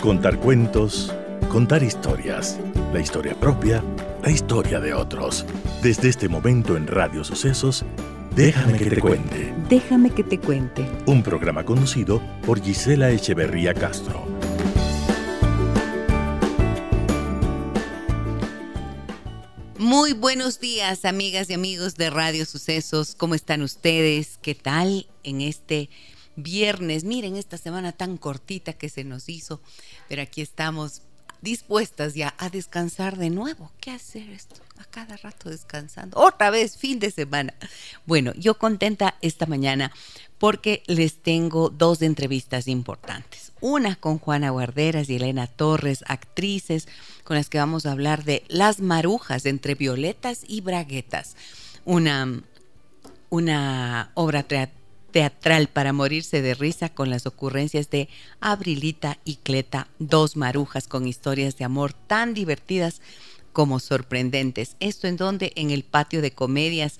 Contar cuentos, contar historias, la historia propia, la historia de otros. Desde este momento en Radio Sucesos, Déjame que te cuente. Déjame que te cuente. Un programa conducido por Gisela Echeverría Castro. Muy buenos días, amigas y amigos de Radio Sucesos. ¿Cómo están ustedes? ¿Qué tal en este viernes? Miren, esta semana tan cortita que se nos hizo, pero aquí estamos dispuestas ya a descansar de nuevo. ¿Qué hacer esto? A cada rato descansando. Otra vez, fin de semana. Bueno, yo contenta esta mañana porque les tengo dos entrevistas importantes. Una con Juana Guarderas y Elena Torres, actrices con las que vamos a hablar de las marujas entre violetas y braguetas. Una, una obra teatral para morirse de risa con las ocurrencias de Abrilita y Cleta, dos marujas con historias de amor tan divertidas como sorprendentes. Esto en donde en el patio de comedias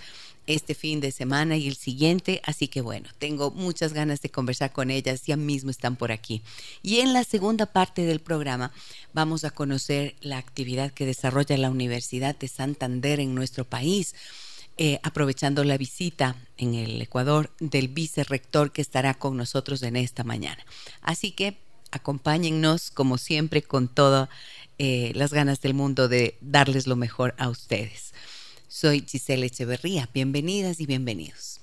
este fin de semana y el siguiente, así que bueno, tengo muchas ganas de conversar con ellas, ya mismo están por aquí. Y en la segunda parte del programa vamos a conocer la actividad que desarrolla la Universidad de Santander en nuestro país eh, aprovechando la visita en el Ecuador del vicerrector que estará con nosotros en esta mañana. Así que acompáñennos, como siempre, con todas eh, las ganas del mundo de darles lo mejor a ustedes. Soy Giselle Echeverría. Bienvenidas y bienvenidos.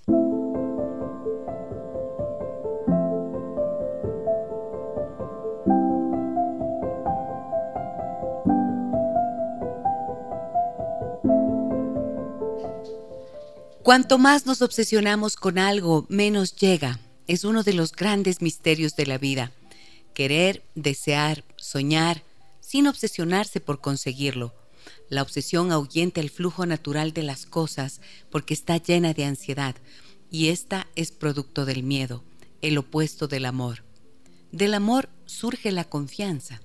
Cuanto más nos obsesionamos con algo, menos llega. Es uno de los grandes misterios de la vida. Querer, desear, soñar, sin obsesionarse por conseguirlo. La obsesión ahuyenta el flujo natural de las cosas porque está llena de ansiedad, y esta es producto del miedo, el opuesto del amor. Del amor surge la confianza.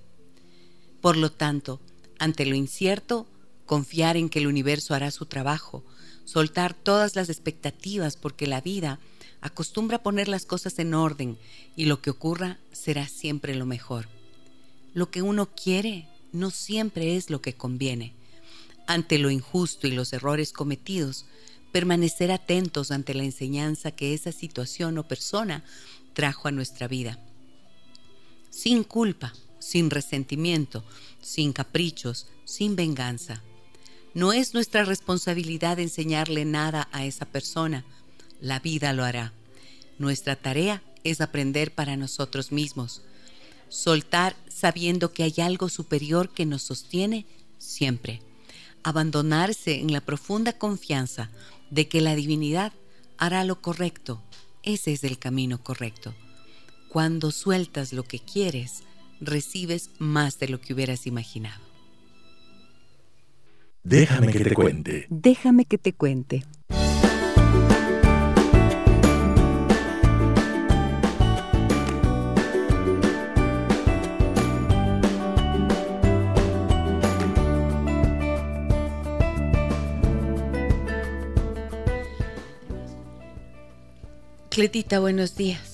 Por lo tanto, ante lo incierto, confiar en que el universo hará su trabajo, soltar todas las expectativas porque la vida acostumbra a poner las cosas en orden y lo que ocurra será siempre lo mejor. Lo que uno quiere no siempre es lo que conviene. Ante lo injusto y los errores cometidos, permanecer atentos ante la enseñanza que esa situación o persona trajo a nuestra vida. Sin culpa, sin resentimiento, sin caprichos, sin venganza no es nuestra responsabilidad enseñarle nada a esa persona. La vida lo hará. Nuestra tarea es aprender para nosotros mismos. Soltar sabiendo que hay algo superior que nos sostiene siempre. Abandonarse en la profunda confianza de que la divinidad hará lo correcto. Ese es el camino correcto. Cuando sueltas lo que quieres, recibes más de lo que hubieras imaginado. Déjame que te cuente. Déjame que te cuente. Cletita, buenos días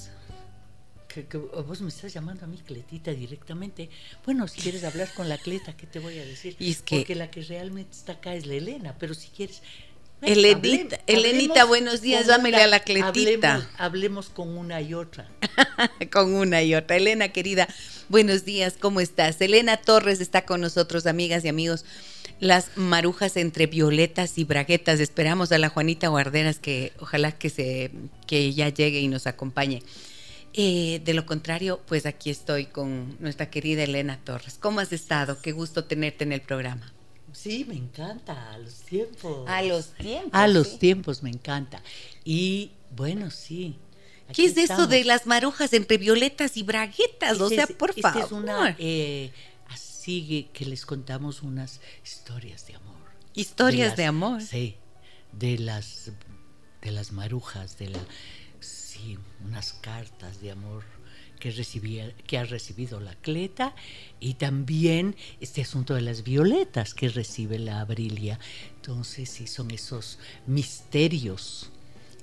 que, vos me estás llamando a mí Cletita directamente. Bueno, si quieres hablar con la Cleta, ¿qué te voy a decir? Porque la que realmente está acá es la Elena, pero si quieres... Elenita, Elenita, buenos días, dámele a la Cletita. Hablemos, con una y otra. con una y otra. Elena, querida, buenos días, ¿cómo estás? Elena Torres está con nosotros, amigas y amigos las marujas entre violetas y braguetas. Esperamos a la Juanita Guarderas que ojalá que se que ya llegue y nos acompañe. Eh, de lo contrario, pues aquí estoy con nuestra querida Elena Torres. ¿Cómo has estado? Qué gusto tenerte en el programa. Sí, me encanta, a los tiempos. A los tiempos. A los tiempos me encanta. Y bueno, sí. ¿Qué es eso de las marujas entre violetas y braguetas? o sea, por favor. Es una, eh, así que les contamos unas historias de amor. Historias de, de amor. Sí, de las, de las marujas, de la unas cartas de amor que, recibía, que ha recibido la Cleta y también este asunto de las violetas que recibe la Abrilia. Entonces, sí, son esos misterios.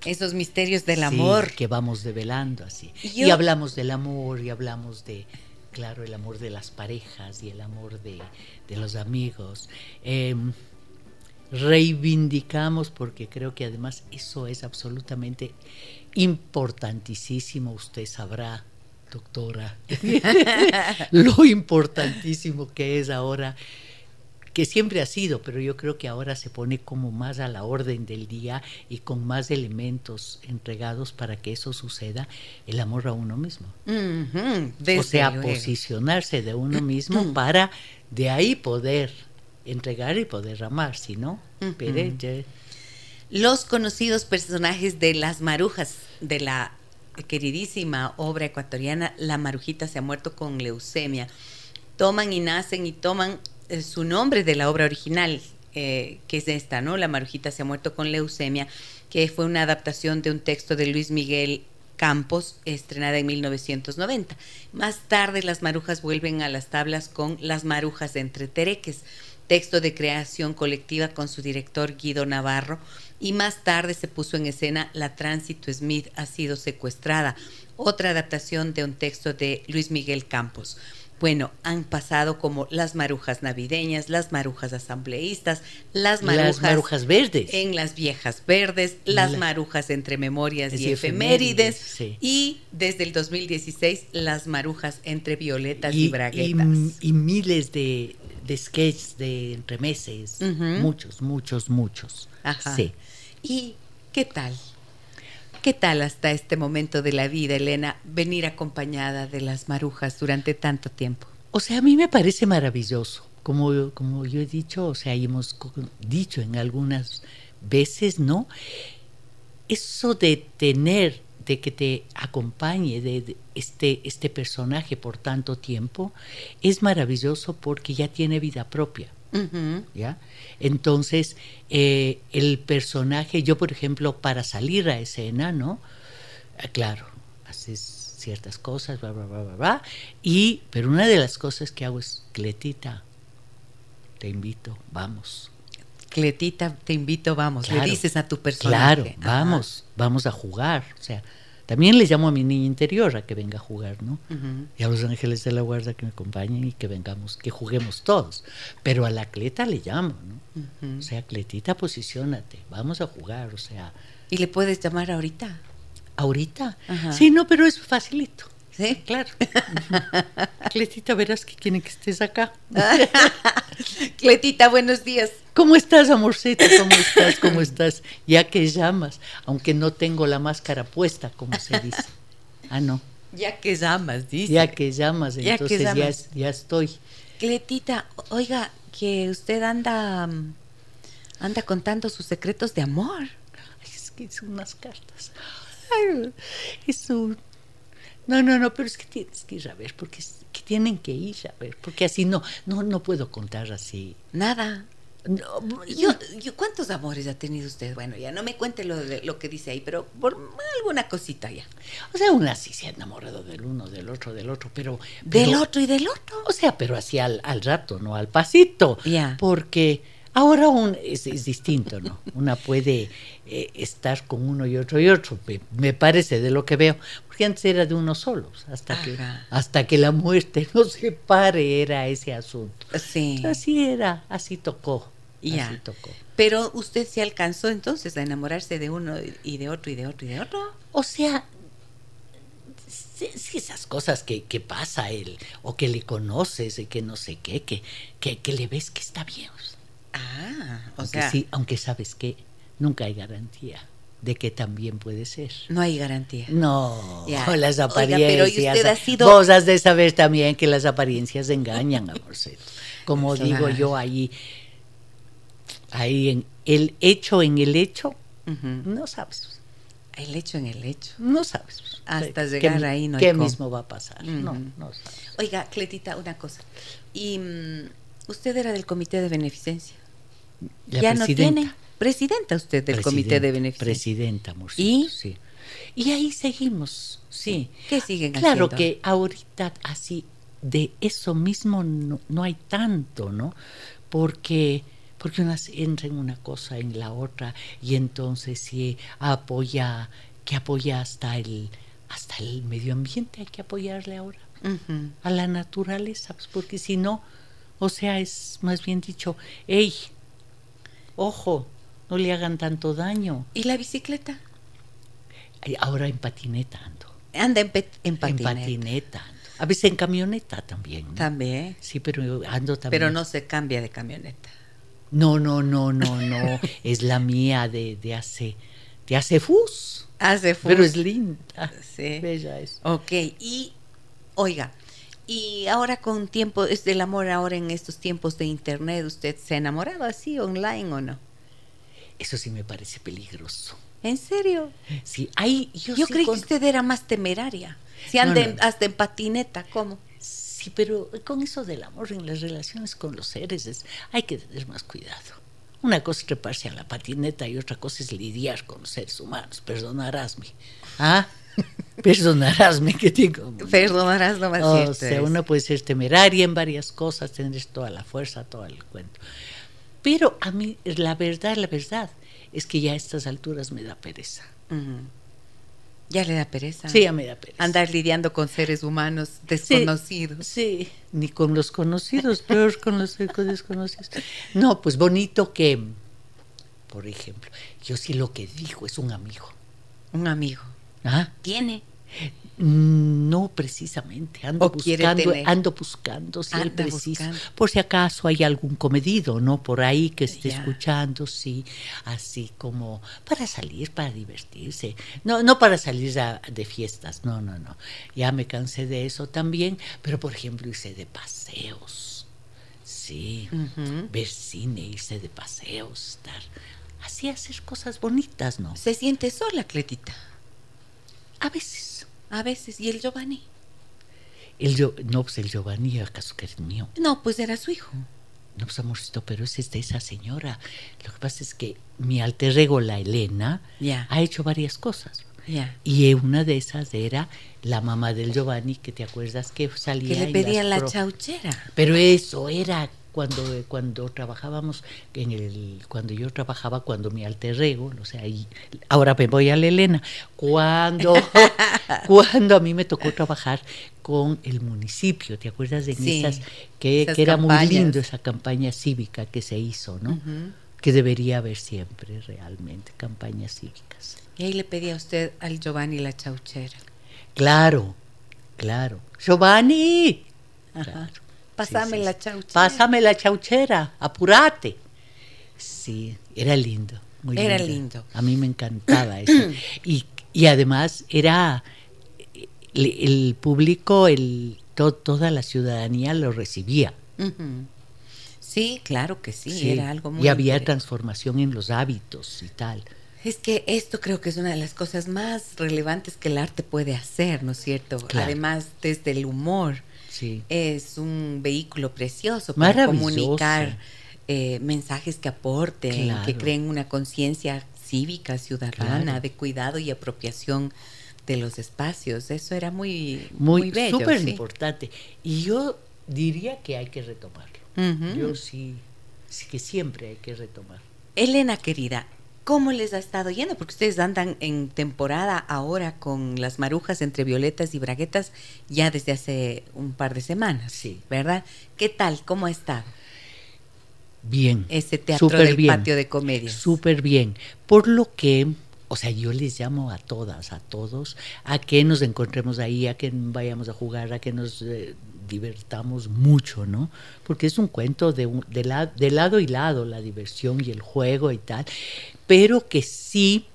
Esos misterios del amor. Que vamos develando así. Y hablamos del amor y hablamos de, claro, el amor de las parejas y el amor de, de los amigos. Em, reivindicamos porque creo que además eso es absolutamente importantísimo, usted sabrá, doctora, lo importantísimo que es ahora que siempre ha sido, pero yo creo que ahora se pone como más a la orden del día y con más elementos entregados para que eso suceda, el amor a uno mismo. o sea, posicionarse de uno mismo para de ahí poder entregar y poder amar, si no, Los conocidos personajes de las marujas de la queridísima obra ecuatoriana La Marujita se ha muerto con leucemia. Toman y nacen y toman eh, su nombre de la obra original, eh, que es esta, ¿no? La Marujita se ha muerto con leucemia, que fue una adaptación de un texto de Luis Miguel Campos, estrenada en 1990. Más tarde las marujas vuelven a las tablas con Las marujas entre tereques, texto de creación colectiva con su director Guido Navarro, y más tarde se puso en escena La Tránsito Smith ha sido secuestrada, otra adaptación de un texto de Luis Miguel Campos. Bueno, han pasado como las marujas navideñas, las marujas asambleístas, las marujas, verdes. En las viejas verdes, las marujas entre memorias y, efemérides. Y desde el 2016, las marujas entre violetas y, braguetas. Y, miles de, de sketches de entremeses. Muchos, muchos, muchos. Ajá. Sí. ¿Y qué tal? ¿Qué tal hasta este momento de la vida, Elena, venir acompañada de las marujas durante tanto tiempo? O sea, a mí me parece maravilloso. Como, como yo he dicho, o sea, hemos dicho en algunas veces, ¿no? Eso de tener, de que te acompañe de, este, este personaje por tanto tiempo, es maravilloso porque ya tiene vida propia. ¿Ya? Entonces, eh, el personaje, yo por ejemplo, para salir a escena, ¿no? Ah, claro, haces ciertas cosas, bla, bla, bla, bla, bla, y, pero una de las cosas que hago es, Cletita, te invito, vamos. Cletita, te invito, vamos, le dices a tu personaje. Claro, vamos, vamos a jugar, o sea, también le llamo a mi niña interior a que venga a jugar, ¿no? Y a los ángeles de la guarda que me acompañen y que vengamos, que juguemos todos. Pero a la Cleta le llamo, ¿no? O sea, Cletita, posiciónate, vamos a jugar, o sea. ¿Y le puedes llamar ahorita? ¿Ahorita? Sí, no, pero es facilito. Sí, claro. Cletita, verás que quieren que estés acá. Cletita, buenos días. ¿Cómo estás, amorcito? ¿Cómo estás? ¿Cómo estás? Ya que llamas, aunque no tengo la máscara puesta, como se dice. Ah, no. Ya que llamas, dice. Ya que llamas, entonces Ya, ya, estoy. Cletita, oiga, que usted anda anda contando sus secretos de amor. es que son unas cartas. Ay, es un no, no, no, pero es que tienes que ir a ver, porque que tienen que ir a ver, porque así no, no, no puedo contar así. Nada. yo, ¿Cuántos amores ha tenido usted? Bueno, ya no me cuente lo, de, lo que dice ahí, pero por alguna cosita ya. O sea, una sí se ha enamorado del uno, del otro, del otro, pero... ¿Del otro y del otro? O sea, pero así al, al rato, no al pasito. Ya. Porque ahora un, es, distinto, ¿no? Una puede eh, estar con uno y otro y otro, me, parece de lo que veo, porque antes era de uno solo, hasta que hasta que la muerte no se pare era ese asunto. Sí. Así era, así tocó. Ya. Así tocó. Pero usted se alcanzó entonces a enamorarse de uno y de otro y de otro y de otro. O sea, sí, esas cosas que, que, pasa él, o que le conoces y que no sé qué, que, que, que le ves que está bien. Ah, o aunque sea. Sí, aunque sabes que nunca hay garantía de que también puede ser. No hay garantía. No, las apariencias. pero sido... Vos has de saber también que las apariencias engañan, amorcito. Como digo yo ahí, ahí en el hecho en el hecho, no sabes. El hecho en el hecho. No sabes. Hasta llegar ahí no hay ¿Qué mismo va a pasar? No, no sabes. Oiga, Cletita, una cosa. Y mm, usted era del comité de beneficencia ya no tiene presidenta usted del comité de beneficencia. Presidenta, ¿Y? sí. Y ahí seguimos, sí. ¿Qué siguen claro que ahorita así de eso mismo no, hay tanto, ¿no? Porque porque una entra en una cosa en la otra y entonces sí apoya que apoya hasta el hasta el medio ambiente hay que apoyarle ahora, a la naturaleza, pues, porque si no, o sea, es más bien dicho, hey, ojo, no le hagan tanto daño. ¿Y la bicicleta? Ahora en patineta ando. Anda en, patineta. En patineta ando. A veces en camioneta también. ¿no? También. Sí, pero yo ando también. Pero no se cambia de camioneta. No, no, no, no, no. es la mía de, de hace, de hace fus. Hace Pero es linda. Sí. Bella es. Ok, y oiga, y ahora con tiempo, es del amor ahora en estos tiempos de internet, ¿usted se ha enamorado así online o no? Eso sí me parece peligroso. ¿En serio? Sí, hay. Yo, Yo sí creí con- que usted era más temeraria. Si anda no, en- no. hasta en patineta, ¿cómo? Sí, pero con eso del amor en las relaciones con los seres es- hay que tener más cuidado. Una cosa es treparse a la patineta y otra cosa es lidiar con los seres humanos. Perdonarásme. ¿Ah? Perdonarásme que digo. Perdonarás lo más O cierto sea, uno puede ser temeraria en varias cosas, tener toda la fuerza, todo el cuento. Pero a mí, la verdad, la verdad, es que ya a estas alturas me da pereza. Ya le da pereza. Sí, ya me da pereza. Andar lidiando con seres humanos desconocidos. Sí, ni con los conocidos, peor con los desconocidos. No, pues bonito que, por ejemplo, yo sí lo que digo es un amigo. Un amigo. ¿Tiene? No precisamente, ando ¿O buscando, ando buscando si el Anda preciso, por si acaso hay algún comedido, ¿no? Por ahí que esté escuchando, sí, así como para salir, para divertirse, no, no para salir a- de fiestas, no, no, no. Ya me cansé de eso también, pero por ejemplo hice de paseos, sí, ver cine, irse de paseos, estar, así hacer cosas bonitas, ¿no? Se siente sola, Cletita. A veces. A veces. ¿Y el Giovanni? El, Gio- no, pues el Giovanni, ¿acaso que es mío? No, pues era su hijo. No, pues amorcito, pero ese es de esa señora. Lo que pasa es que mi alter ego, la Elena, Ya. ha hecho varias cosas. Y una de esas era la mamá del Giovanni, que te acuerdas que salía. Que le pedía la chauchera. Pero eso era cuando, eh, cuando trabajábamos, en el, cuando yo trabajaba, cuando mi alter ego, o sea, y ahora me voy a la Elena, cuando, cuando a mí me tocó trabajar con el municipio, ¿te acuerdas de Sí, esas? Que, esas que era muy lindo esa campaña cívica que se hizo, ¿no? Que debería haber siempre realmente campañas cívicas. Y ahí le pedía a usted al Giovanni la chauchera. Claro, claro. Giovanni, Ajá. Claro. Pásame Sí, la chauchera. Pásame la chauchera, apúrate. Sí, era lindo. Muy Era lindo. lindo. A mí me encantaba eso. Y, y además era el, el público, el, to- toda la ciudadanía lo recibía. Sí, claro que sí, Sí, era algo muy y había transformación en los hábitos y tal. Es que esto creo que es una de las cosas más relevantes que el arte puede hacer, ¿no es cierto? Claro. Además, desde el humor, Sí. es un vehículo precioso para comunicar eh, mensajes que aporten, Claro. que creen una conciencia cívica, ciudadana, Claro. de cuidado y apropiación de los espacios. Eso era muy, Muy, muy bello. súper sí. importante. Y yo diría que hay que retomarlo. Yo sí, sí que siempre hay que retomar. Elena querida, ¿cómo les ha estado yendo? Porque ustedes andan en temporada ahora con las marujas entre violetas y braguetas ya desde hace un par de semanas, Sí. ¿verdad? ¿Qué tal? ¿Cómo ha estado Bien. ese teatro súper del bien, patio de comedias? Súper bien. Por lo que, o sea, yo les llamo a todas, a todos, a que nos encontremos ahí, a que vayamos a jugar, a que nos eh, divertamos mucho, ¿no? Porque es un cuento de, de, la- de lado y lado, la diversión y el juego y tal, pero que sí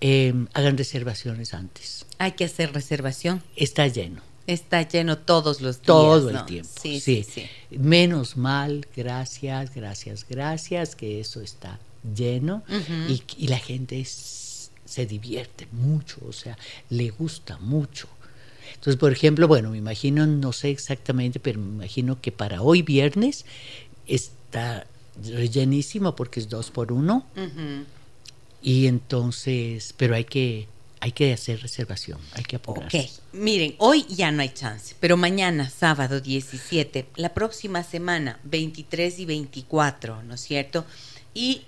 eh, hagan reservaciones antes. Hay que hacer reservación. Está lleno. Está lleno todos los días. todo ¿no? el tiempo. Sí, sí, sí. Menos mal, gracias, gracias, gracias, que eso está lleno y, y la gente es- se divierte mucho, o sea, le gusta mucho. Entonces, por ejemplo, bueno, me imagino, no sé exactamente, pero me imagino que para hoy viernes está llenísimo porque es dos por uno y entonces, pero hay que, hay que hacer reservación, hay que apurarse. Ok, miren, hoy ya no hay chance, pero mañana, sábado 17, la próxima semana, 23 y 24, ¿no es cierto? Y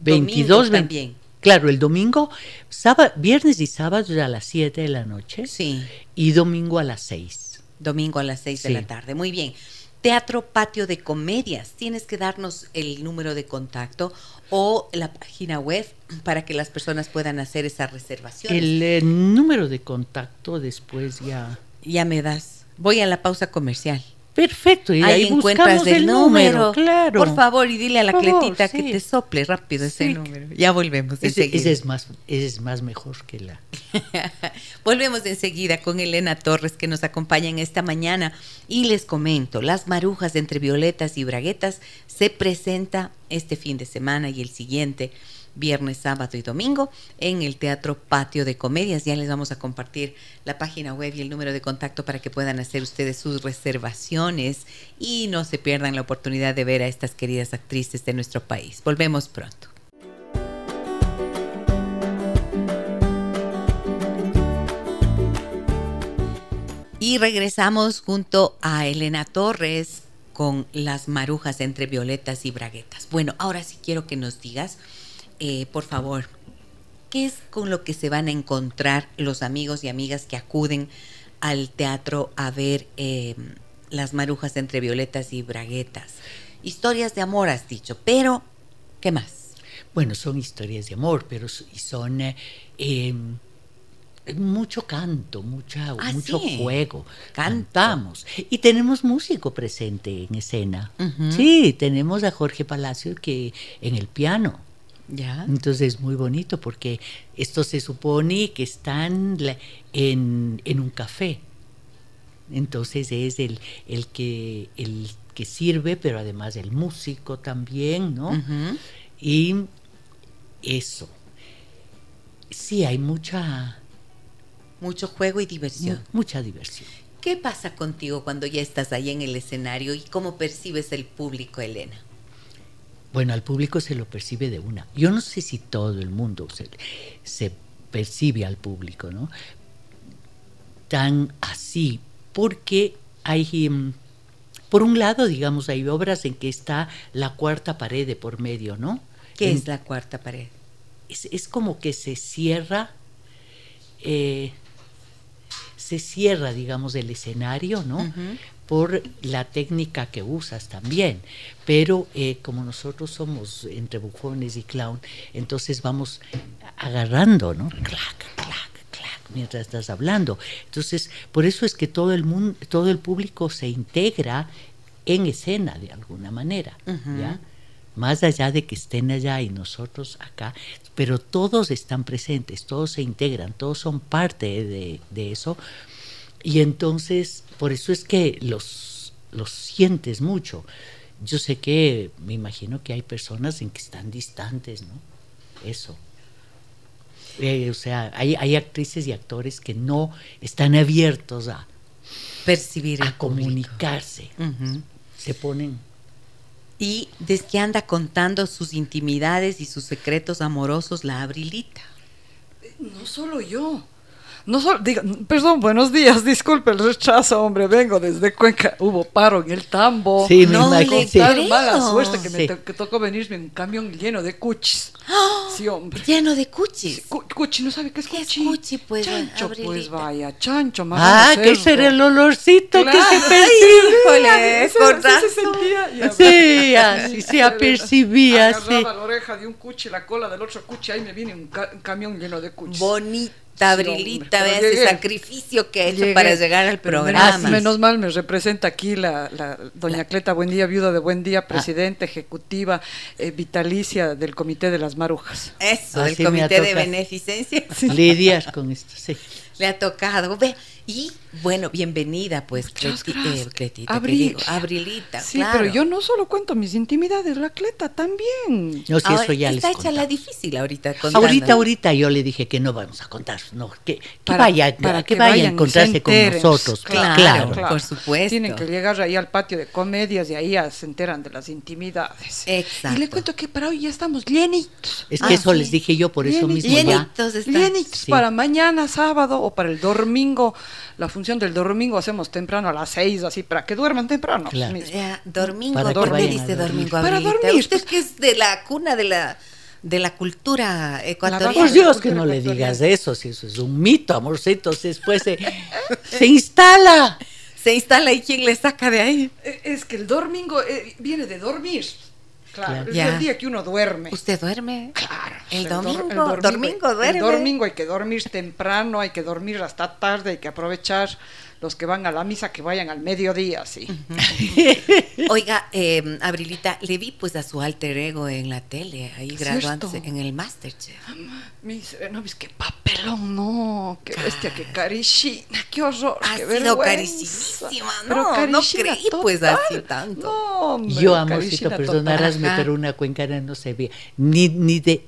22, domingo 20 también. Claro, el domingo, sábado, viernes y sábado a las 7 de la noche. Sí. Y domingo a las 6. Domingo a las 6 de la tarde. Muy bien. Teatro Patio de Comedias. Tienes que darnos el número de contacto o la página web para que las personas puedan hacer esa reservación. El eh, número de contacto después ya. Ya me das. Voy a la pausa comercial. Perfecto, y Ahí, ahí, encuentras el, número. claro. Por favor, y dile a la favor, cletita que te sople rápido ese Sí. número. Ya volvemos Ese, enseguida. ese es más, ese es más mejor que la. Volvemos enseguida con Elena Torres que nos acompaña en esta mañana y les comento, Las Marujas entre Violetas y Braguetas se presenta este fin de semana y el siguiente, viernes, sábado y domingo, en el Teatro Patio de Comedias. Ya les vamos a compartir la página web y el número de contacto para que puedan hacer ustedes sus reservaciones y no se pierdan la oportunidad de ver a estas queridas actrices de nuestro país. Volvemos pronto. Y regresamos junto a Elena Torres con las marujas entre violetas y braguetas. Bueno, ahora sí quiero que nos digas, eh, por favor, ¿qué es con lo que se van a encontrar los amigos y amigas que acuden al teatro a ver eh, las marujas entre violetas y braguetas? Historias de amor, has dicho, pero ¿qué más? Bueno, son historias de amor, pero son eh, eh, mucho canto, mucha, Ah, mucho sí. juego. Cantamos. Y tenemos músico presente en escena. Sí, tenemos a Jorge Palacio que en el piano. ¿Ya? Entonces es muy bonito porque esto se supone que están en, en un café. Entonces es el, el, que, el que sirve, pero además el músico también, ¿no? Y eso. Sí, hay mucha, Mucho juego y mu- diversión. mucha diversión. ¿Qué pasa contigo cuando ya estás ahí en el escenario y cómo percibes el público, Elena? Bueno, al público se lo percibe de una. Yo no sé si todo el mundo se, se percibe al público, ¿no? Tan así, porque hay, mm, por un lado, digamos, hay obras en que está la cuarta pared de por medio, ¿no? ¿Qué En- es la cuarta pared? es, es como que se cierra, eh, se cierra, digamos, el escenario, ¿no? Por la técnica que usas también. Pero eh, como nosotros somos entre bufones y clown, entonces vamos agarrando, ¿no? Clac, clac, clac, mientras estás hablando. Entonces, por eso es que todo el mundo, todo el público se integra en escena de alguna manera. ¿ya? más allá de que estén allá y nosotros acá, pero todos están presentes, todos se integran, todos son parte de, de eso. Y entonces, por eso es que los, los sientes mucho. Yo sé que, me imagino que hay personas en que están distantes, ¿no? Eso. Eh, o sea, hay, hay actrices y actores que no están abiertos a, Percibir a comunicarse. Se ponen Y desde que anda contando sus intimidades y sus secretos amorosos, la Abrilita. No solo yo. No solo, diga, perdón, buenos días, disculpe el rechazo, hombre, vengo desde Cuenca, hubo paro en el tambo. Sí, me No imagino. le sí. mala suerte que me Sí. to- que tocó venirme en un camión lleno de cuchis. Sí, hombre. Lleno de cuchis. Cu- Cuchi, ¿no sabe qué es ¿Qué es cuchi? cuchi, pues, Chancho, Abrilita? pues vaya, chancho, más Ah, que ese era el olorcito que se Claro. percibe. Híjole, Sí, con sí se razón. sentía. y a- Sí, así se apercibía, sí. Agarraba la oreja de un cuchi, la cola del otro cuchi, ahí me viene un, ca- un camión lleno de cuchis. Bonita Sí, Abrilita, hombre, vea pero ese llegué. sacrificio que ha hecho Llegué, para llegar al pero programa. Menos, menos mal me representa aquí la, la doña Cleta Buen Día, viuda de Buen Ah. Día, presidenta ejecutiva eh, vitalicia del Comité de las Marujas. Eso, del Comité de. Beneficencia. Lidias con esto, sí. Le ha tocado. Ve, y bueno, bienvenida, pues, Muchas Cleti- gracias. eh, Cletita, ¿qué Abril. digo? Abrilita, Sí, claro. pero yo no solo cuento mis intimidades, la Cleta también. No, si Ahora, eso ya les está hecha la difícil ahorita. contando. Ahorita, ahorita yo le dije que no vamos a contar, no, que, que Para- vaya, para que, que vaya a encontrarse se con nosotros, Claro, claro. claro. por supuesto. Tienen que llegar ahí al patio de comedias y ahí ya se enteran de las intimidades. Exacto. Y le cuento que para hoy ya estamos llenitos. Es Ah, que eso sí. les dije yo, por eso mismo ya. Llenitos. Lienitos Sí. para mañana sábado o para el domingo. La función del domingo hacemos temprano a las seis, así para que duerman temprano. Claro. mismo. Ya, domingo, ¿por qué dice domingo, Para dormir, Usted pues. que es de la cuna de la de la cultura Por ecuatoriana. Dios que no le digas eso, si eso es un mito, amorcito, después se, se instala. Se instala y quién le saca de ahí. Eh, Es que el domingo eh, viene de dormir. Claro, Claro. es Ya. el día que uno duerme. ¿Usted duerme? Claro. El dor- domingo, domingo duerme. El domingo hay que dormir temprano, hay que dormir hasta tarde, hay que aprovechar los que van a la misa que vayan al mediodía, sí. Oiga, eh, Abrilita, le vi pues a su alter ego en la tele, ahí ¿Es graduándose cierto? en el Masterchef. Me dice, no ves qué papelón, no, qué bestia, qué carichina, qué horror, Ha qué sido vergüenza. carísima, Pero no, no creí pues total. así tanto. No, hombre, Yo, amorcito, perdonarásme, pero una cuencana no se ve, ni, ni de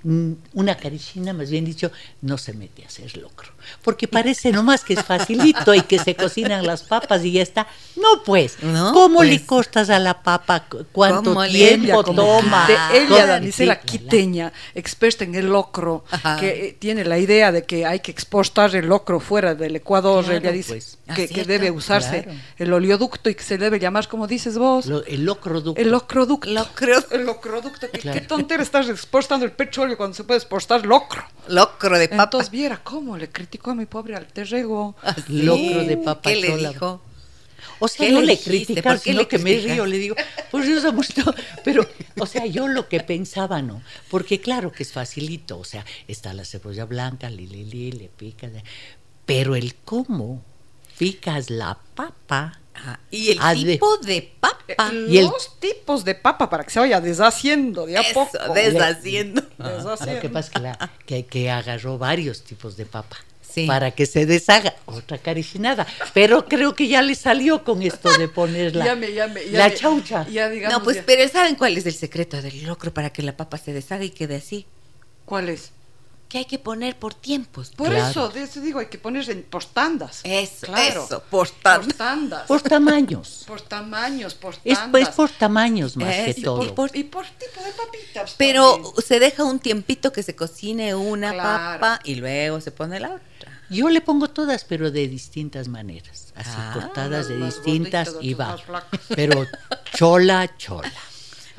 una carichina, más bien dicho, no se mete a hacer locro. Porque parece nomás que es facilito y que se cocinan las papas y ya está. No, pues, No, ¿cómo le pues. cortas a la papa? ¿Cu- ¿Cuánto ¿Cómo le- tiempo Ella, toma? quite- ella, ¿Cómo- Danicela Quiteña, experta en el locro, Ajá. que eh, tiene la idea de que hay que exportar el locro fuera del Ecuador. Claro, ella dice pues. Ah, que, debe usarse Claro. el oleoducto y que se debe llamar, como dices vos, Lo- el locroducto. el locroducto. Locro. El locroducto. ¿Qué, Claro. qué tontera estás exportando el petróleo cuando se puede exportar locro? Locro de papa. Entonces viera cómo le criticó a mi pobre alter ego. Así. Locro de papa ¿Qué le dijo? O sea, ¿Qué no le le criticas, ¿Por qué sino le que me río, le digo, por Dios amorcito, pero, o sea, yo lo que pensaba, ¿no? Porque claro que es facilito, o sea, está la cebolla blanca, li, li, li, le picas, eh, pero el cómo picas la papa, Ajá. Y el Ah, de- tipo de papa. Eh, Y el- Los tipos de papa para que se vaya deshaciendo de a Eso, poco. deshaciendo. Deshaciendo. lo que pasa es que, la- que, que agarró varios tipos de papa. Sí. Para que se deshaga otra carichinada. Pero creo que ya le salió con esto de ya la chaucha. Ya digamos. no, pues, ya. pero ¿saben cuál es el secreto del locro para que la papa se deshaga y quede así? ¿Cuál es? Que hay que poner por tiempos. Por Claro. eso, de eso digo, hay que poner en, por tandas. Eso, claro. eso, por tandas. Por tandas. Por tamaños. Por tamaños, por Es, tandas. es por tamaños más Es, que y todo. por- y por tipo de papitas. Pero también. se deja un tiempito que se cocine una Claro. papa y luego se pone la otra. Yo le pongo todas, pero de distintas maneras. Así Ah, cortadas de distintas y va. Pero chola, chola.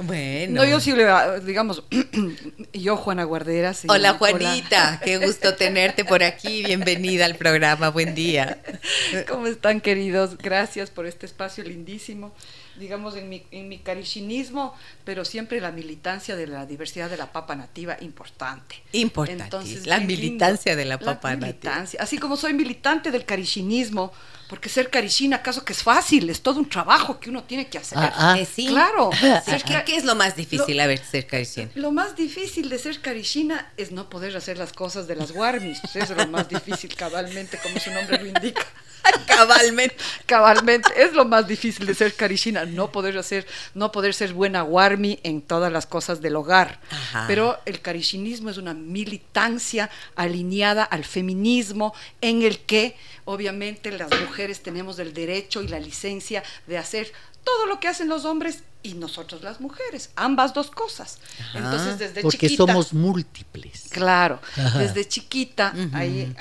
Bueno. No, yo sí le, digamos, yo Juana Guardera. sí, Hola Juanita, qué gusto tenerte por aquí. Bienvenida al programa. Buen día. ¿Cómo están, queridos? Gracias por este espacio lindísimo. Digamos, en mi, en mi carichinismo, pero siempre la militancia de la diversidad de la papa nativa, importante. Importante. La militancia de la La papa nativa. militancia. Así como soy militante del carichinismo, porque ser carichina, ¿acaso que es fácil? Es todo un trabajo que uno tiene que hacer. Ah, ah. Eh, sí. Claro. Sí, Ser ¿qué, es lo más difícil? A ver, ser carichina. Lo más difícil de ser carichina es no poder hacer las cosas de las warmis. Eso es lo más difícil, cabalmente, como su nombre lo indica. Cabalmente. Cabalmente, es lo más difícil de ser carichina, no poder hacer, no poder ser buena warmi en todas las cosas del hogar. Ajá. Pero el carichinismo es una militancia alineada al feminismo en el que obviamente las mujeres tenemos el derecho y la licencia de hacer todo lo que hacen los hombres y nosotros las mujeres, ambas dos cosas. Ajá. Entonces desde Porque chiquita somos múltiples. Claro, Ajá. desde chiquita, Ujú. ahí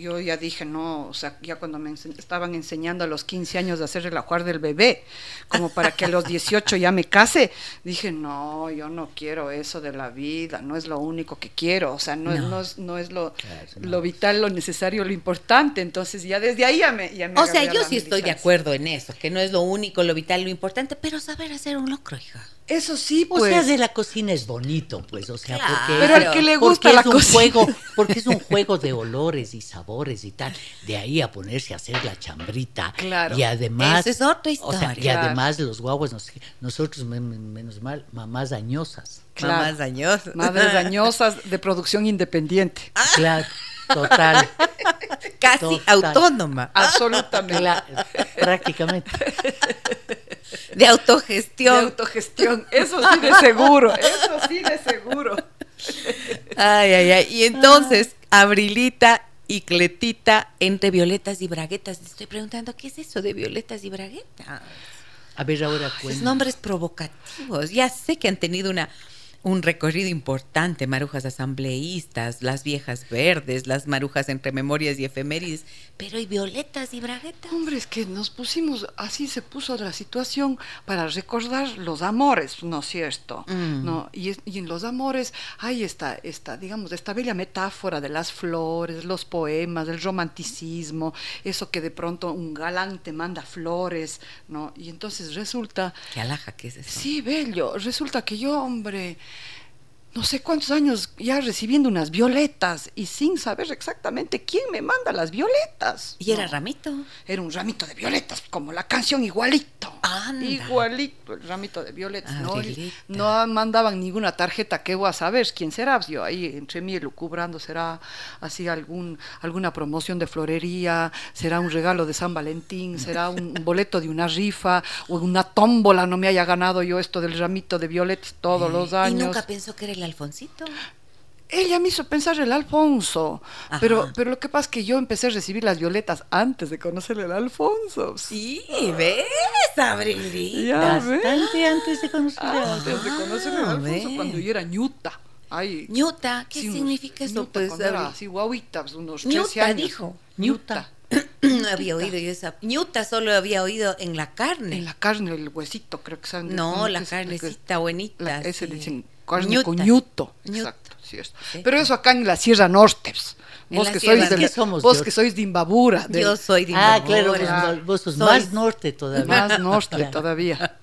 yo ya dije, no, o sea, ya cuando me ense- estaban enseñando a los 15 años de hacer el ajuar del bebé, como para que a los 18 ya me case, dije, no, yo no quiero eso de la vida, no es lo único que quiero, o sea, no, es, No. es, no es lo, Claro, no. lo vital, lo necesario, lo importante, entonces ya desde ahí ya me... Ya me O sea, yo sí estoy de acuerdo en eso, que no es lo único, lo vital, lo importante, pero saber hacer un locro, hija. Eso sí, O pues... sea, de la cocina es bonito, pues, o sea, Claro. porque... Pero al que le gusta la es un cocina. juego, porque es un juego de olores y sabores y tal. De ahí a ponerse a hacer la chambrita. Claro. Y además. Esa es otra O sea, historia. y además los guaguas, nos- nosotros, men- men- menos mal, mamás dañosas. Claro. Mamás dañosas. Madres dañosas de producción independiente. Claro, total. Casi Total. autónoma. Absolutamente. cla- prácticamente. De de autogestión. autogestión. Eso sí de seguro, eso sí de seguro. Ay, ay, ay. Y entonces, Abrilita y Cletita entre violetas y braguetas. Estoy preguntando, ¿qué es eso de violetas y braguetas? A ver, ahora Esos cuenta. nombres provocativos. Ya sé que han tenido una un recorrido importante, marujas asambleístas, las viejas verdes, las marujas entre memorias y efemérides, pero y violetas y braguetas. Hombre, es que nos pusimos, así se puso la situación para recordar los amores, ¿no es cierto? Mm. ¿No? Y, en los amores hay esta, esta, digamos, esta bella metáfora de las flores, los poemas, el romanticismo, eso que de pronto un galán te manda flores, ¿no? Y entonces resulta Qué alhaja que es eso. Sí, bello. Resulta que yo, hombre, no sé cuántos años ya recibiendo unas violetas y sin saber exactamente quién me manda las violetas. ¿Y era ramito? Era un ramito de violetas, como la canción igualito. Anda. Igualito el ramito de violetas. No, no mandaban ninguna tarjeta que voy a saber quién será. Yo ahí entre mí lucubrando será así algún, alguna promoción de florería, será un regalo de San Valentín, será un, un boleto de una rifa o una tómbola. No me haya ganado yo esto del ramito de violetas todos los ¿Y años. nunca pensó que era el Alfonsito? Ella me hizo pensar el Alfonso, Ajá. pero, pero lo que pasa es que yo empecé a recibir las violetas antes de conocer el Alfonso. Sí, ¿ves, Abrilita? Ya ves. Bastante antes de conocer a Antes de conocer el Ah, Alfonso, ve. cuando yo era ñuta. Ay, Ñuta, ¿qué sí, significa eso? Pues, cuando era Abril? así guauita, unos 13 Ñuta años. dijo. Ñuta. No había oído yo esa. Ñuta solo había oído en la carne. En la carne, el huesito, creo que saben. No, ¿cómo la carnecita buenita. la- ese sí. dicen carne Ñuta. con ñuto. Ñuta. Exacto, sí es. Sí. Pero eso acá en la Sierra Norte. pues. Vos que sois de Norte. la- ¿Qué somos, vos yo? que sois de Imbabura. del- Yo soy de Ah, claro, Imbabura. vos, sos Soy- más norte todavía. Más norte Claro. todavía.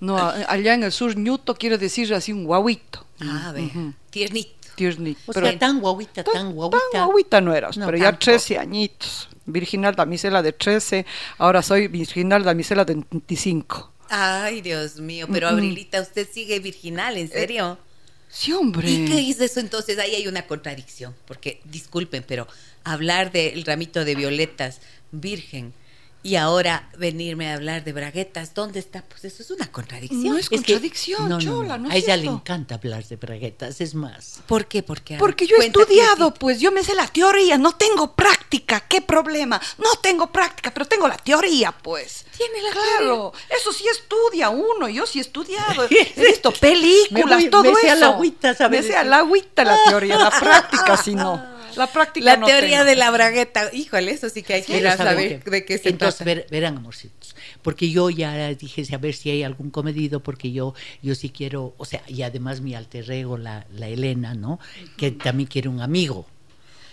No, a- allá en el sur, ñuto quiere decir así un guauito. Ah, ve. Ujú. Tiernito. Tiernito. O Pero sea, tan guaguita, tan guaguita. Tan guaguita no eras, No, pero ya tampoco. 13 añitos. Virginal damisela de 13, ahora soy virginal damisela de 25. Ay, Dios mío. Pero. Abrilita, usted sigue virginal, ¿en serio? Sí, hombre. ¿Y qué es eso entonces? Ahí hay una contradicción, porque disculpen, pero hablar del ramito de violetas virgen y ahora venirme a hablar de braguetas, ¿dónde está? Pues eso es una contradicción. No es Es que- contradicción, no, no, chola, no. ¿no A ella le encanta hablar de braguetas, es más. ¿Por qué? Porque, Porque yo he estudiado, pues yo me sé la teoría, no tengo práctica, ¿qué problema? No tengo práctica, pero tengo la teoría, pues. Tiene la Claro, eso sí estudia uno, yo sí he estudiado, he visto películas, Me voy- todo me eso. sé a la agüita, ¿sabes? Me sé a la agüita la teoría, la práctica si no. La práctica La no teoría tengo. de la bragueta. Híjole, eso sí que hay que ir a saber de qué se Entonces, trata. ver- verán, amorcitos, porque yo ya dije a ver si hay algún comedido, porque yo, yo sí quiero, o sea, y además mi alter ego, la, la Elena, ¿no? Que también quiere un amigo,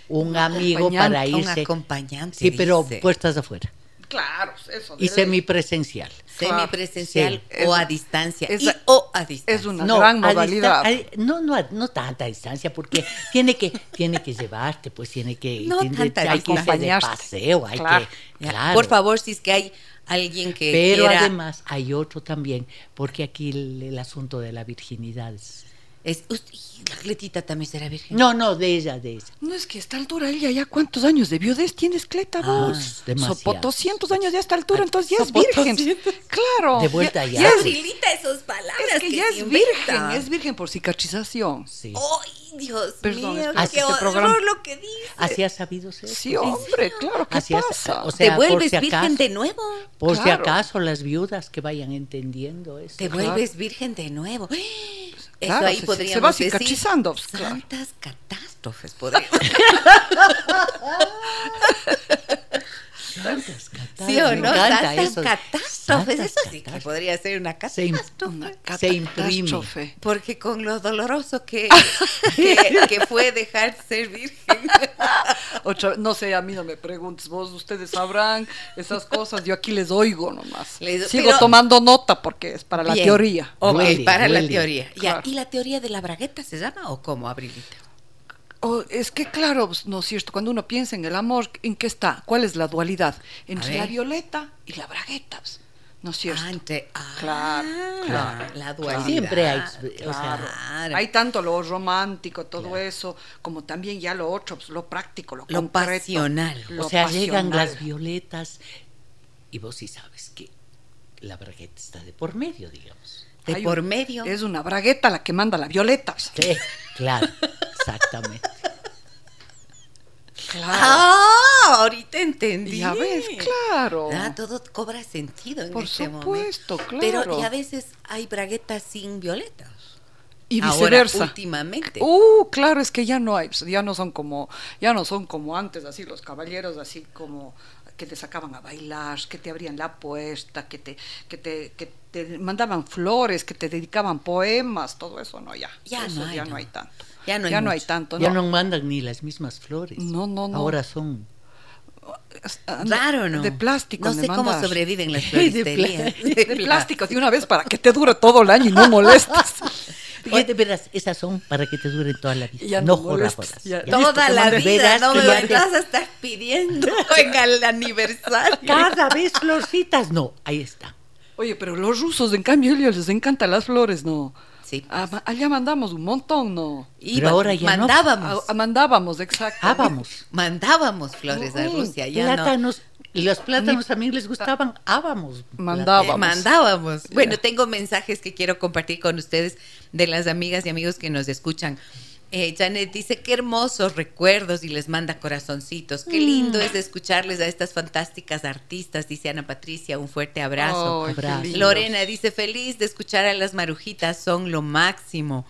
un amigo para acompañante, un irse. acompañante, Sí, pero dice. puertas afuera Claro, eso. y semipresencial. Semipresencial Sí, o es- a distancia. es- y o a distancia. es una gran a modalidad. distan- a- no, no, a- no tanta distancia, porque tiene que, tiene que llevarte, pues tiene que, No tiene- tanta hay que irse de distancia. paseo, hay Claro. que, claro. Por favor, si es que hay alguien que Pero quiera... además hay otro también, porque aquí el, el asunto de la virginidad es- Es, y la Cletita también será virgen. No, no, de ella, de ella. No es que a esta altura ella ya cuántos años de viudez tienes, Cleta, Ah, vos. demasiados. Sopo 200 años ya a esta altura, entonces ya es virgen. 200. Claro. De vuelta ya. es- Abrilita esas palabras es que ya es inventa. virgen, es virgen por cicatrización. Sí. ¡Ay, Dios Perdón, mío! ¡Qué que este horror lo que dice! Así ha sabido ser. Sí, hombre, claro, ¿qué Así es, pasa? o ¿Te sea, vuelves si virgen acaso- de nuevo? Por si acaso las viudas que vayan entendiendo eso. Te Claro. vuelves virgen de nuevo. Eso Claro, ahí se- se podríamos va decir cicatrizando, pues, claro. Santas catástrofes podríamos. Catástrofes. ¿Sí o no? eso. catástrofes. Eso sí que podría ser una catástrofe. Una se imprime. Porque con lo doloroso que, que, que fue dejar de ser virgen. Otra- no sé, a mí no me preguntes, vos, ustedes sabrán esas cosas, yo aquí les oigo nomás. Les- Sigo pero- tomando nota porque es para la Bien. teoría. Ok, Duele, para la teoría. Ya, Claro. ¿Y la teoría de la bragueta se llama o cómo, Abrilita? Oh, es que claro, pues, no es cierto, cuando uno piensa en el amor, ¿en qué está? ¿Cuál es la dualidad? Entre la violeta y la bragueta, pues, ¿no es cierto? Ah, entre. ah, Claro, claro, La dualidad. Siempre hay, o sea, Claro. Hay tanto lo romántico, todo eso, como también ya lo otro, pues, lo práctico, lo, Lo concreto, pasional. lo o sea, llegan las violetas y vos sí sabes que la bragueta está de por medio, digamos. De por un- medio. Es una bragueta la que manda la violeta. Sí, claro, exactamente. Claro. Ah, ahorita entendí. Ya ves, claro. Ah, todo cobra sentido en Por este supuesto, momento. claro. Pero y a veces hay braguetas sin violetas. Y Ahora, viceversa. últimamente. Uh, claro, es que ya no hay, ya no son como, ya no son como antes, así los caballeros, así como que te sacaban a bailar, que te abrían la puerta, que te, que te, que te mandaban flores, que te dedicaban poemas, todo eso no ya. Ya Eso no hay, ya no. no hay tanto. Ya no hay ya no hay tanto. Ya no. no mandan ni las mismas flores. No, no, no. Ahora son. Raro, ¿no? De plástico. No sé cómo mandas. sobreviven las De floristerías. De plástico de una vez para que te dure todo el año y no molestes. Oye, de veras, esas son para que te duren toda la vida. Ya no no jodas, molestes, jodas. ya. ¿Ya? Toda la vida, Verás no me vas a estar pidiendo en el aniversario. Cada vez florcitas, no. Ahí está. Oye, pero los rusos, en cambio, a ellos les encantan las flores, ¿no? Sí. Ah, allá mandamos un montón, ¿no? Iba- ahora ya no. mandábamos, Ah, mandábamos, exacto. Ah, vamos. mandábamos flores a Rusia, ya no. Y los plátanos también les gustaban. Vamos. Mandábamos. Eh, mandábamos. Bueno, tengo mensajes que quiero compartir con ustedes de las amigas y amigos que nos escuchan. Eh, Janet dice, qué hermosos recuerdos y les manda corazoncitos. Qué lindo es escucharles a estas fantásticas artistas, dice Ana Patricia. Un fuerte abrazo. Lorena dice, feliz de escuchar a las marujitas, son lo máximo.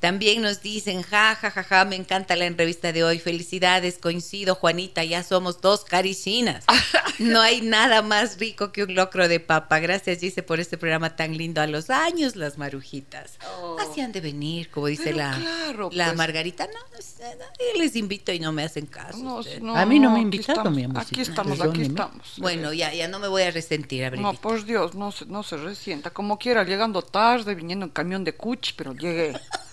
También nos dicen, ja, ja, ja, ja, me encanta la entrevista de hoy. Felicidades, coincido, Juanita, ya somos dos caricinas. No hay nada más rico que un locro de papa. Gracias, Gise, por este programa tan lindo. A los años, las marujitas. Oh. Así han de venir, como dice Pero la, claro, la pues. Margarita. No, no no, yo les invito y no me hacen caso. No, no, A mí no me aquí invitaron, estamos, mi amor, Aquí estamos, aquí estamos. Bueno, ya, ya no me voy a resentir, No, Abrilita. por Dios, no se, no se resienta. Como quiera, llegando tarde, viniendo en camión de cuchi, pero llegué.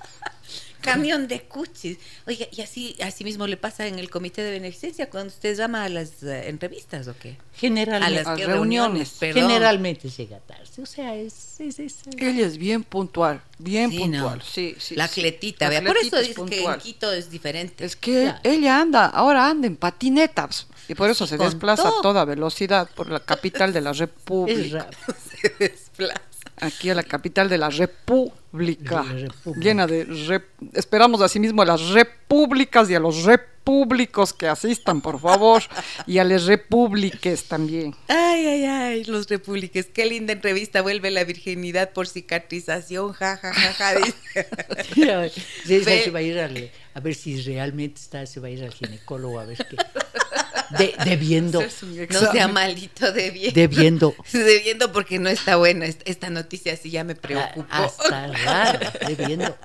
Camión de cuchis. Oiga, y así, así mismo le pasa en el comité de beneficencia cuando usted llama a las eh, entrevistas o qué? A Generalmente, las A que reuniones. perdón. generalmente llega tarde. O sea, es. es, es- Ella es bien puntual, bien Sí, puntual. no. Sí, sí. la sí. cletita, vea. Por eso es dice que en Quito es diferente. Es que Claro. ella anda, ahora anda en patinetas. Y por eso Sí, se desplaza todo. a toda velocidad por la capital de la es República. raro. Se desplaza. Aquí a la capital de la República. De la República. Llena de. rep- Esperamos asimismo a las repúblicas y a los repúblicos que asistan, por favor. y a las repúbliques también. Ay, ay, ay, los repúbliques. Qué linda entrevista. Vuelve la virginidad por cicatrización. Ja, ja, ja, ja. se va a ir al- a ver si realmente está, se va a ir al ginecólogo a ver qué. De- debiendo, No sea malito de bien. debiendo. Debiendo porque no está buena. Est- Esta noticia sí ya me preocupó. Ah, Hasta raro, debiendo.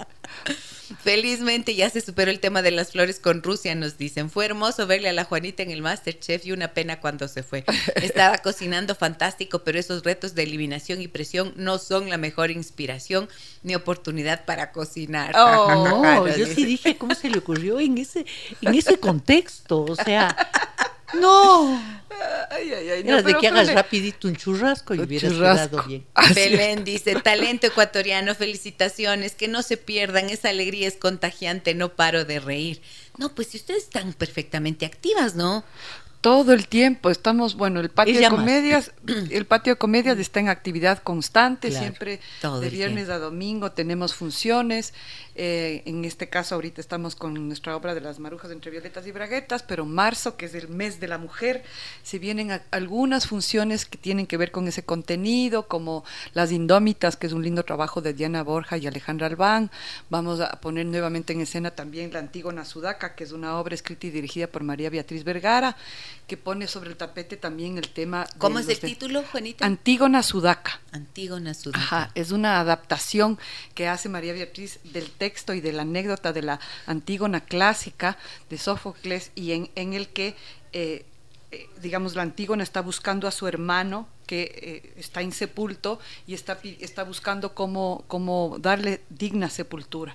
Felizmente ya se superó el tema de las flores con Rusia, nos dicen. Fue hermoso verle a la Juanita en el Masterchef y una pena cuando se fue. Estaba cocinando fantástico, pero esos retos de eliminación y presión no son la mejor inspiración ni oportunidad para cocinar. Oh, No, yo dice. sí dije cómo se le ocurrió en ese, en ese contexto. O sea, no. Ay, ay, ay, no, Era de que hagas rapidito un churrasco y hubieras churrasco. quedado bien. Así Belén dice, talento ecuatoriano, felicitaciones, que no se pierdan, esa alegría es contagiante, no paro de reír. No, pues si ustedes están perfectamente activas, ¿no? Todo el tiempo estamos, bueno, el patio de comedias, el patio de comedias está en actividad constante, Claro, siempre todo de viernes tiempo. a domingo tenemos funciones. Eh, en este caso ahorita estamos con nuestra obra de las marujas entre violetas y braguetas, pero marzo, que es el mes de la mujer, se vienen a- algunas funciones que tienen que ver con ese contenido, como Las Indómitas, que es un lindo trabajo de Diana Borja y Alejandra Albán. Vamos a poner nuevamente en escena también La Antígona Sudaca, que es una obra escrita y dirigida por María Beatriz Vergara, que pone sobre el tapete también el tema. de ¿Cómo es el de- título, Juanita? Antígona Sudaca. Antígona Sudaca. Ajá, es una adaptación que hace María Beatriz del texto y de la anécdota de la Antígona clásica de Sófocles y en, en el que, eh, eh, digamos, la Antígona está buscando a su hermano que eh, está insepulto y está, está buscando cómo, cómo darle digna sepultura.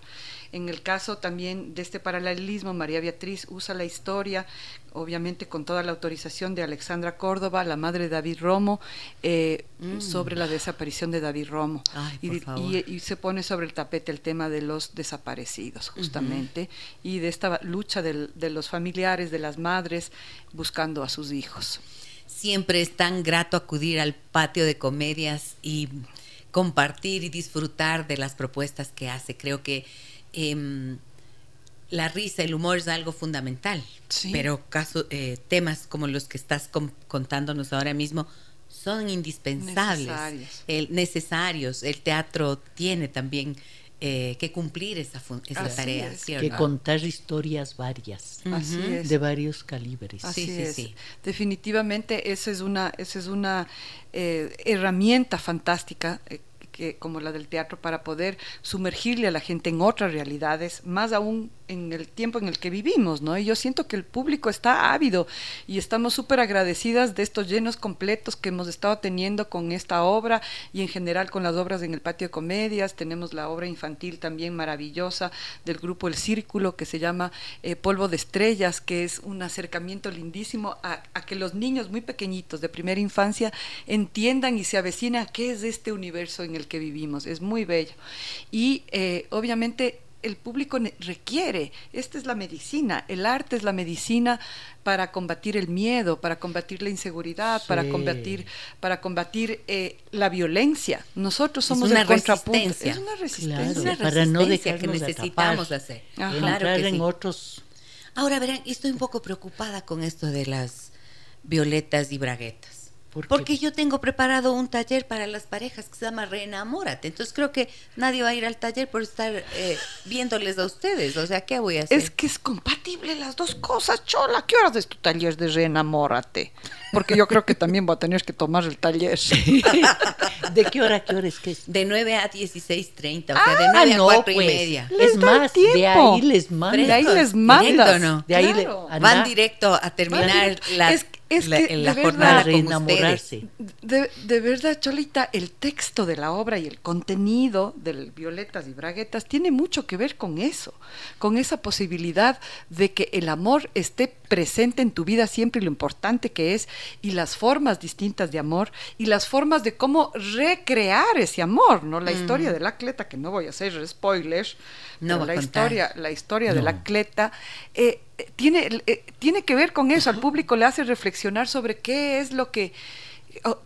En el caso también de este paralelismo, María Beatriz usa la historia, obviamente con toda la autorización de Alexandra Córdoba, la madre de David Romo, eh, sobre la desaparición de David Romo. Mm. Ay, y, se pone sobre el tapete el tema de los desaparecidos, justamente, y de esta lucha del- de los familiares, de las madres, buscando a sus hijos. Siempre es tan grato acudir al patio de comedias y compartir y disfrutar de las propuestas que hace. Creo que em, la risa, el humor es algo fundamental, Sí. pero caso, eh, temas como los que estás com- contándonos ahora mismo son indispensables, Necesarios. el- necesarios. El teatro tiene también eh, que cumplir esa, esa Así tarea. es. ¿sí o que no? contar historias varias, Así Ujú. es. de varios calibres. Así Sí, sí, es. sí. Definitivamente esa es una, esa es una eh, herramienta fantástica. Que, como la del teatro, para poder sumergirle a la gente en otras realidades, más aún en el tiempo en el que vivimos, ¿no? Y yo siento que el público está ávido y estamos súper agradecidas de estos llenos completos que hemos estado teniendo con esta obra y en general con las obras en el patio de comedias. Tenemos la obra infantil también maravillosa del grupo El Círculo que se llama eh, Polvo de Estrellas, que es un acercamiento lindísimo a, que los niños muy pequeñitos de primera infancia entiendan y se avecinen a qué es este universo en el que vivimos. Es muy bello. Y eh, obviamente el público requiere, esta es la medicina, el arte es la medicina para combatir el miedo, para combatir la inseguridad, para combatir, para combatir eh, la violencia. Nosotros somos una el contrapunto. resistencia. Es una Claro, resistencia. Es una para no resistencia que necesitamos atrapar, hacer. Ajá. Claro que en sí. otros Ahora verán, estoy un poco preocupada con esto de las violetas y braguetas. Porque yo tengo preparado un taller para las parejas que se llama Reenamórate. Entonces creo que nadie va a ir al taller por estar eh, viéndoles a ustedes. O sea, ¿qué voy a hacer? Es que es compatible las dos cosas, Chola. ¿Qué horas es tu taller de reenamórate? Porque yo creo que también voy a tener que tomar el taller. ¿De qué hora a qué hora es que es? De 9 a 16.30, o sea, de Ah, 9 a no, 4 y pues. media. Les Es más, de tiempo. ahí les manda. De ahí les mandas. directo, ¿no? De ahí le- Claro. anda. Van directo a terminar la, Es- es la- que, la de jornada verdad, con reenamorarse. De, de verdad, Cholita, el texto de la obra y el contenido del Violetas y Braguetas tiene mucho que ver con eso, con esa posibilidad de que el amor esté presente en tu vida siempre y lo importante que es, y las formas distintas de amor, y las formas de cómo recrear ese amor, ¿no? La historia del atleta, que no voy a hacer spoiler, No pero la historia, la historia del No. atleta eh, eh, tiene, eh, tiene que ver con eso. Al público le hace reflexionar sobre qué es lo que,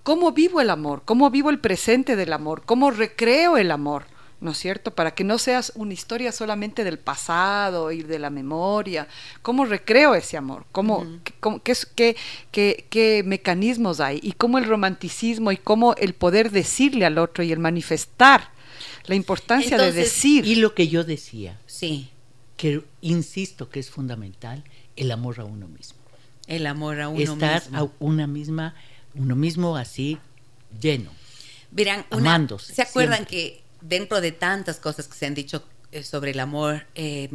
cómo vivo el amor, cómo vivo el presente del amor, cómo recreo el amor, ¿no es cierto? Para que no seas una historia solamente del pasado y de la memoria, cómo recreo ese amor, cómo, qué- cómo- qué, qué- qué- qué mecanismos hay y cómo el romanticismo y cómo el poder decirle al otro y el manifestar la importancia de decir. Y lo que yo decía, Sí, que insisto que es fundamental, el amor a uno mismo. el amor a uno Estar mismo. a una misma, uno mismo así lleno. Verán, una- amándose, ¿se acuerdan siempre. que dentro de tantas cosas que se han dicho eh, sobre el amor, eh,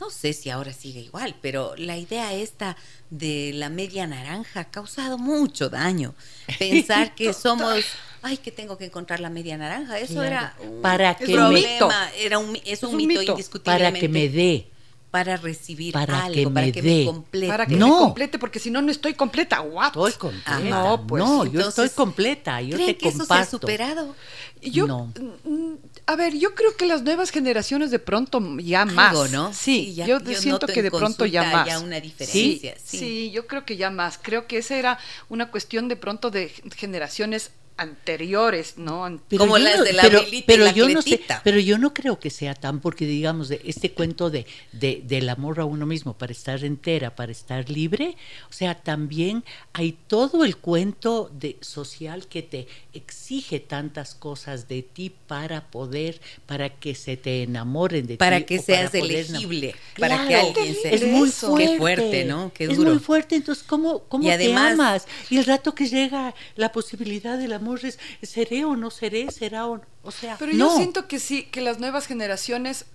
no sé si ahora sigue igual, pero la idea esta de la media naranja ha causado mucho daño. Pensar que somos, ay, que tengo que encontrar la media naranja, eso Claro. era un Para que problema, me- era un, es un, un mito, mito. indiscutiblemente. Para que me dé. Para recibir para algo, que para me que dé. me complete. Para que No. me complete, porque si no, no estoy completa. ¿What? Estoy completa. Ah, no, pues, no, yo entonces, estoy completa. Yo ¿Creen te que eso se ha superado? Yo, No. mm, a ver, yo creo que las nuevas generaciones de pronto ya Algo, más. ¿no? Sí, Sí, ya- yo, yo siento que de pronto ya más. ya una diferencia, Sí, sí. sí, yo creo que ya más. Creo que esa era una cuestión de pronto de generaciones anteriores, ¿no? Pero Como las no- de la pero, pero la yo no sé, pero yo no creo que sea tan porque digamos de este cuento de, de- del amor a uno mismo para estar entera, para estar libre, o sea, también hay todo el cuento de social que te exige tantas cosas de ti para poder, para que se te enamoren de Para ti que seas elegible, para que Claro, alguien se... es muy Eso. fuerte. Qué fuerte, ¿no? Qué Es muy fuerte, entonces ¿cómo, cómo Y además- te amas? Y el rato que llega la posibilidad del amor es seré o no seré, será o no, o sea, Pero no. yo siento que sí, que las nuevas generaciones,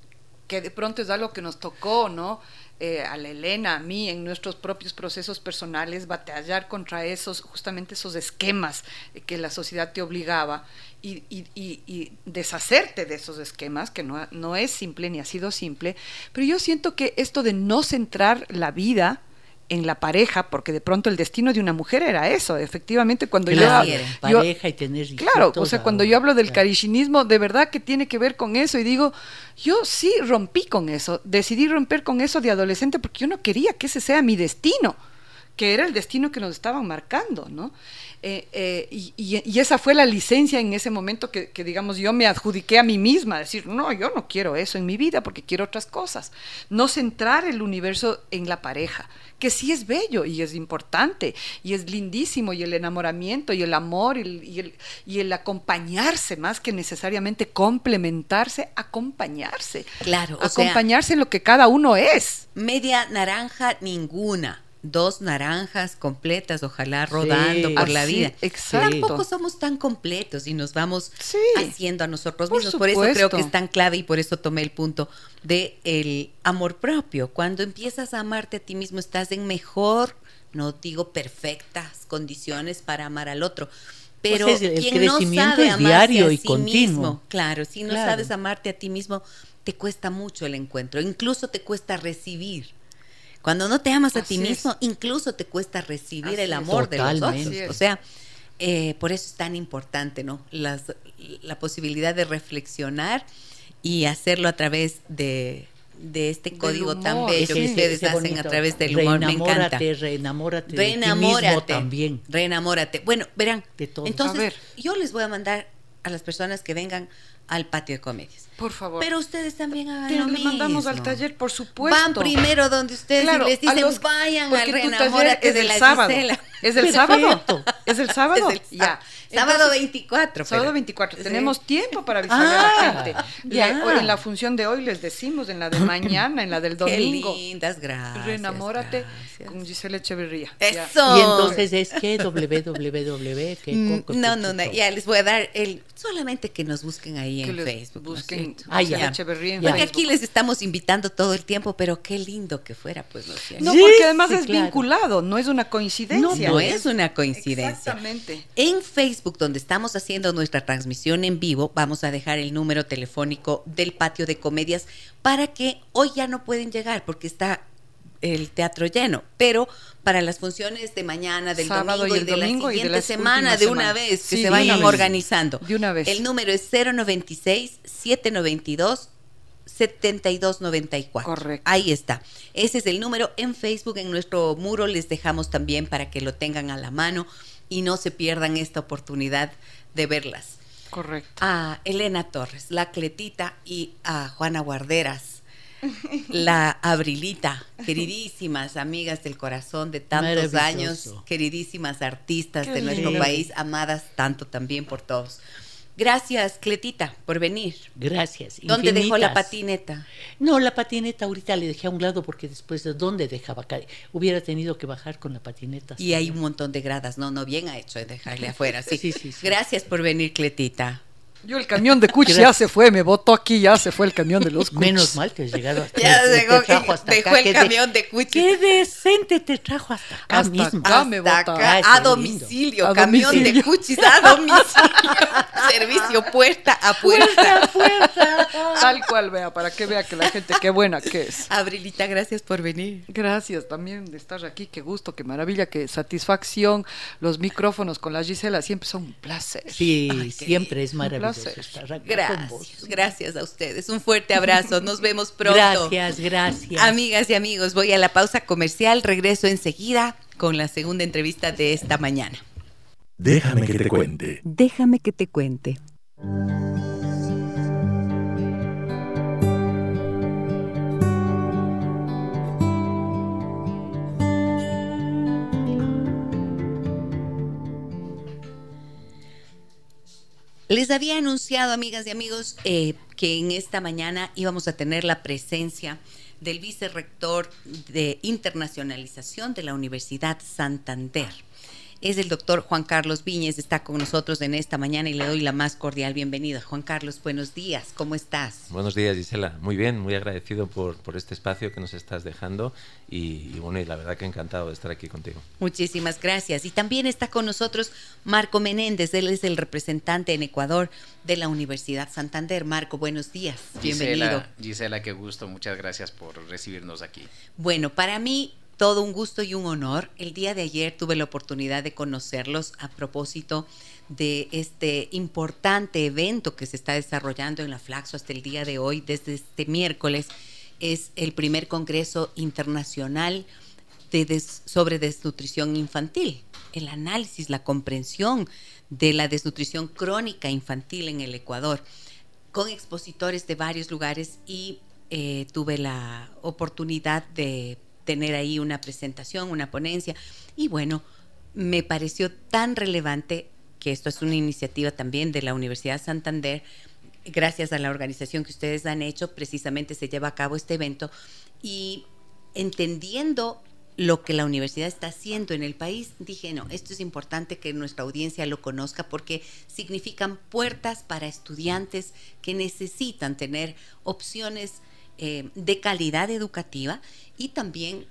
que de pronto es algo que nos tocó, ¿no? Eh, a la Elena, a mí, en nuestros propios procesos personales, batallar contra esos, justamente esos esquemas que la sociedad te obligaba y, y- y- y deshacerte de esos esquemas, que no, no es simple ni ha sido simple, pero yo siento que esto de no centrar la vida en la pareja, porque de pronto el destino de una mujer era eso, efectivamente, cuando Claro, yo, yo- pareja y tener Claro, o sea, cuando yo hablo del claro. carichinismo, de verdad que tiene que ver con eso. Y digo, yo sí rompí con eso. Decidí romper con eso de adolescente porque yo no quería que ese sea mi destino. que era el destino que nos estaban marcando, ¿no? Eh, eh, y, y, esa fue la licencia en ese momento que, que, digamos, yo me adjudiqué a mí misma, decir, no, yo no quiero eso en mi vida porque quiero otras cosas. No centrar el universo en la pareja, que sí es bello y es importante y es lindísimo y el enamoramiento y el amor y el, y el, acompañarse más que necesariamente complementarse, acompañarse. Claro, acompañarse en lo que cada uno es. Media naranja, ninguna dos naranjas completas, ojalá rodando por la vida. Exacto. Tampoco somos tan completos y nos vamos haciendo a nosotros mismos. Por eso creo que es tan clave y por eso tomé el punto de el amor propio. Cuando empiezas a amarte a ti mismo, estás en mejor, no digo perfectas condiciones para amar al otro. Pero pues el, quien crecimiento no sabe es diario y continuo. Mismo, claro, si no sabes amarte a ti mismo, te cuesta mucho el encuentro, incluso te cuesta recibir. Cuando no te amas a ti mismo, incluso te cuesta recibir el amor de los otros. O sea, eh, por eso es tan importante, ¿no? Las, la posibilidad de reflexionar y hacerlo a través de, de este código tan bello que ustedes hacen a través del humor. Me encanta. Reenamórate, reenamórate. También. Reenamórate. Bueno, verán. De todo. Entonces, yo les voy a mandar a las personas que vengan al patio de comedias. Por favor. Pero ustedes también hagan lo mismo. mandamos al taller, por supuesto. Van primero donde ustedes y les dicen, vayan al Reenamórate es de la sábado. Gisela. ¿Es el sábado? ¿Es el sábado? Es el, ya. Sábado 24. Sábado 24. Tenemos tiempo para avisar a la ah, gente. Ya. en la función de hoy les decimos, en la de mañana, en la del domingo. Qué lindas, gracias. Reenamórate con Gisela Echeverría. Eso. Y entonces es que www. Mm, no, no, no. Ya les voy a dar el. Solamente que nos busquen ahí en Facebook. Busquen ¿no Gisela Echeverría en Porque aquí les estamos invitando todo el tiempo, pero qué lindo que fuera, pues, ¿no No, porque además es vinculado, no es una coincidencia. No, no es una coincidencia. Exactamente. En Facebook, donde estamos haciendo nuestra transmisión en vivo, vamos a dejar el número telefónico del patio de comedias para que hoy ya no pueden llegar porque está el teatro lleno, pero para las funciones de mañana, del domingo y, de la siguiente semana, de una vez, que se vayan organizando. De una vez. El número es 096 792 7294. Correcto. Ahí está. Ese es el número en Facebook, en nuestro muro les dejamos también para que lo tengan a la mano y no se pierdan esta oportunidad de verlas. Correcto. A Elena Torres, la Cletita y a Juana Guarderas, la Abrilita, queridísimas amigas del corazón de tantos años, queridísimas artistas de nuestro país, amadas tanto también por todos. Gracias, Cletita, por venir. Gracias. ¿Dónde dejó la patineta? No, la patineta ahorita le dejé a un lado porque después de dónde dejaba hubiera tenido que bajar con la patineta. Y hay un montón de gradas. No, no, bien ha hecho de dejarle afuera. sí, sí, sí. Gracias por venir, Cletita. Yo el camión de Cuchi ya se fue, me botó aquí, ya se fue el camión de los Cuchis. Menos mal que has llegado hasta Ya dejó, dejó el camión de Cuchi. Qué decente te trajo hasta acá hasta mismo. Acá me acá, a domicilio, camión de Cuchis a domicilio. Servicio puerta a puerta. puerta, puerta. Tal cual, vea, para que vea que la gente, qué buena que es. Abrilita, gracias por venir. Gracias también de estar aquí, qué gusto, qué maravilla, qué satisfacción. Los micrófonos con la Gisela siempre son un placer. Sí, siempre es maravilloso. Gracias, gracias a ustedes. Un fuerte abrazo. Nos vemos pronto. Gracias, gracias. Amigas y amigos, voy a la pausa comercial. Regreso enseguida con la segunda entrevista de esta mañana. Déjame que te cuente. Déjame que te cuente. Les había anunciado, amigas y amigos, eh, que en esta mañana íbamos a tener la presencia del vicerrector de internacionalización de la Universidad Santander es el doctor Juan Carlos Viñez, está con nosotros en esta mañana y le doy la más cordial bienvenida. Juan Carlos, buenos días, ¿cómo estás? Buenos días, Gisela. Muy bien, muy agradecido por, por este espacio que nos estás dejando y, bueno, y la verdad que encantado de estar aquí contigo. Muchísimas gracias. Y también está con nosotros Marco Menéndez, él es el representante en Ecuador de la Universidad Santander. Marco, buenos días, bienvenido. Gisela, Gisela, qué gusto, muchas gracias por recibirnos aquí. Bueno, para mí todo un gusto y un honor. El día de ayer tuve la oportunidad de conocerlos a propósito de este importante evento que se está desarrollando en la Flaxo hasta el día de hoy, desde este miércoles. Es el primer Congreso Internacional sobre desnutrición infantil, el análisis, la comprensión de la desnutrición crónica infantil en el Ecuador, con expositores de varios lugares y eh, tuve la oportunidad de tener ahí una presentación, una ponencia. Y bueno, me pareció tan relevante que esto es una iniciativa también de la Universidad Santander, gracias a la organización que ustedes han hecho, precisamente se lleva a cabo este evento. Y entendiendo lo que la universidad está haciendo en el país, dije, no, esto es importante que nuestra audiencia lo conozca porque significan puertas para estudiantes que necesitan tener opciones eh, de calidad educativa y también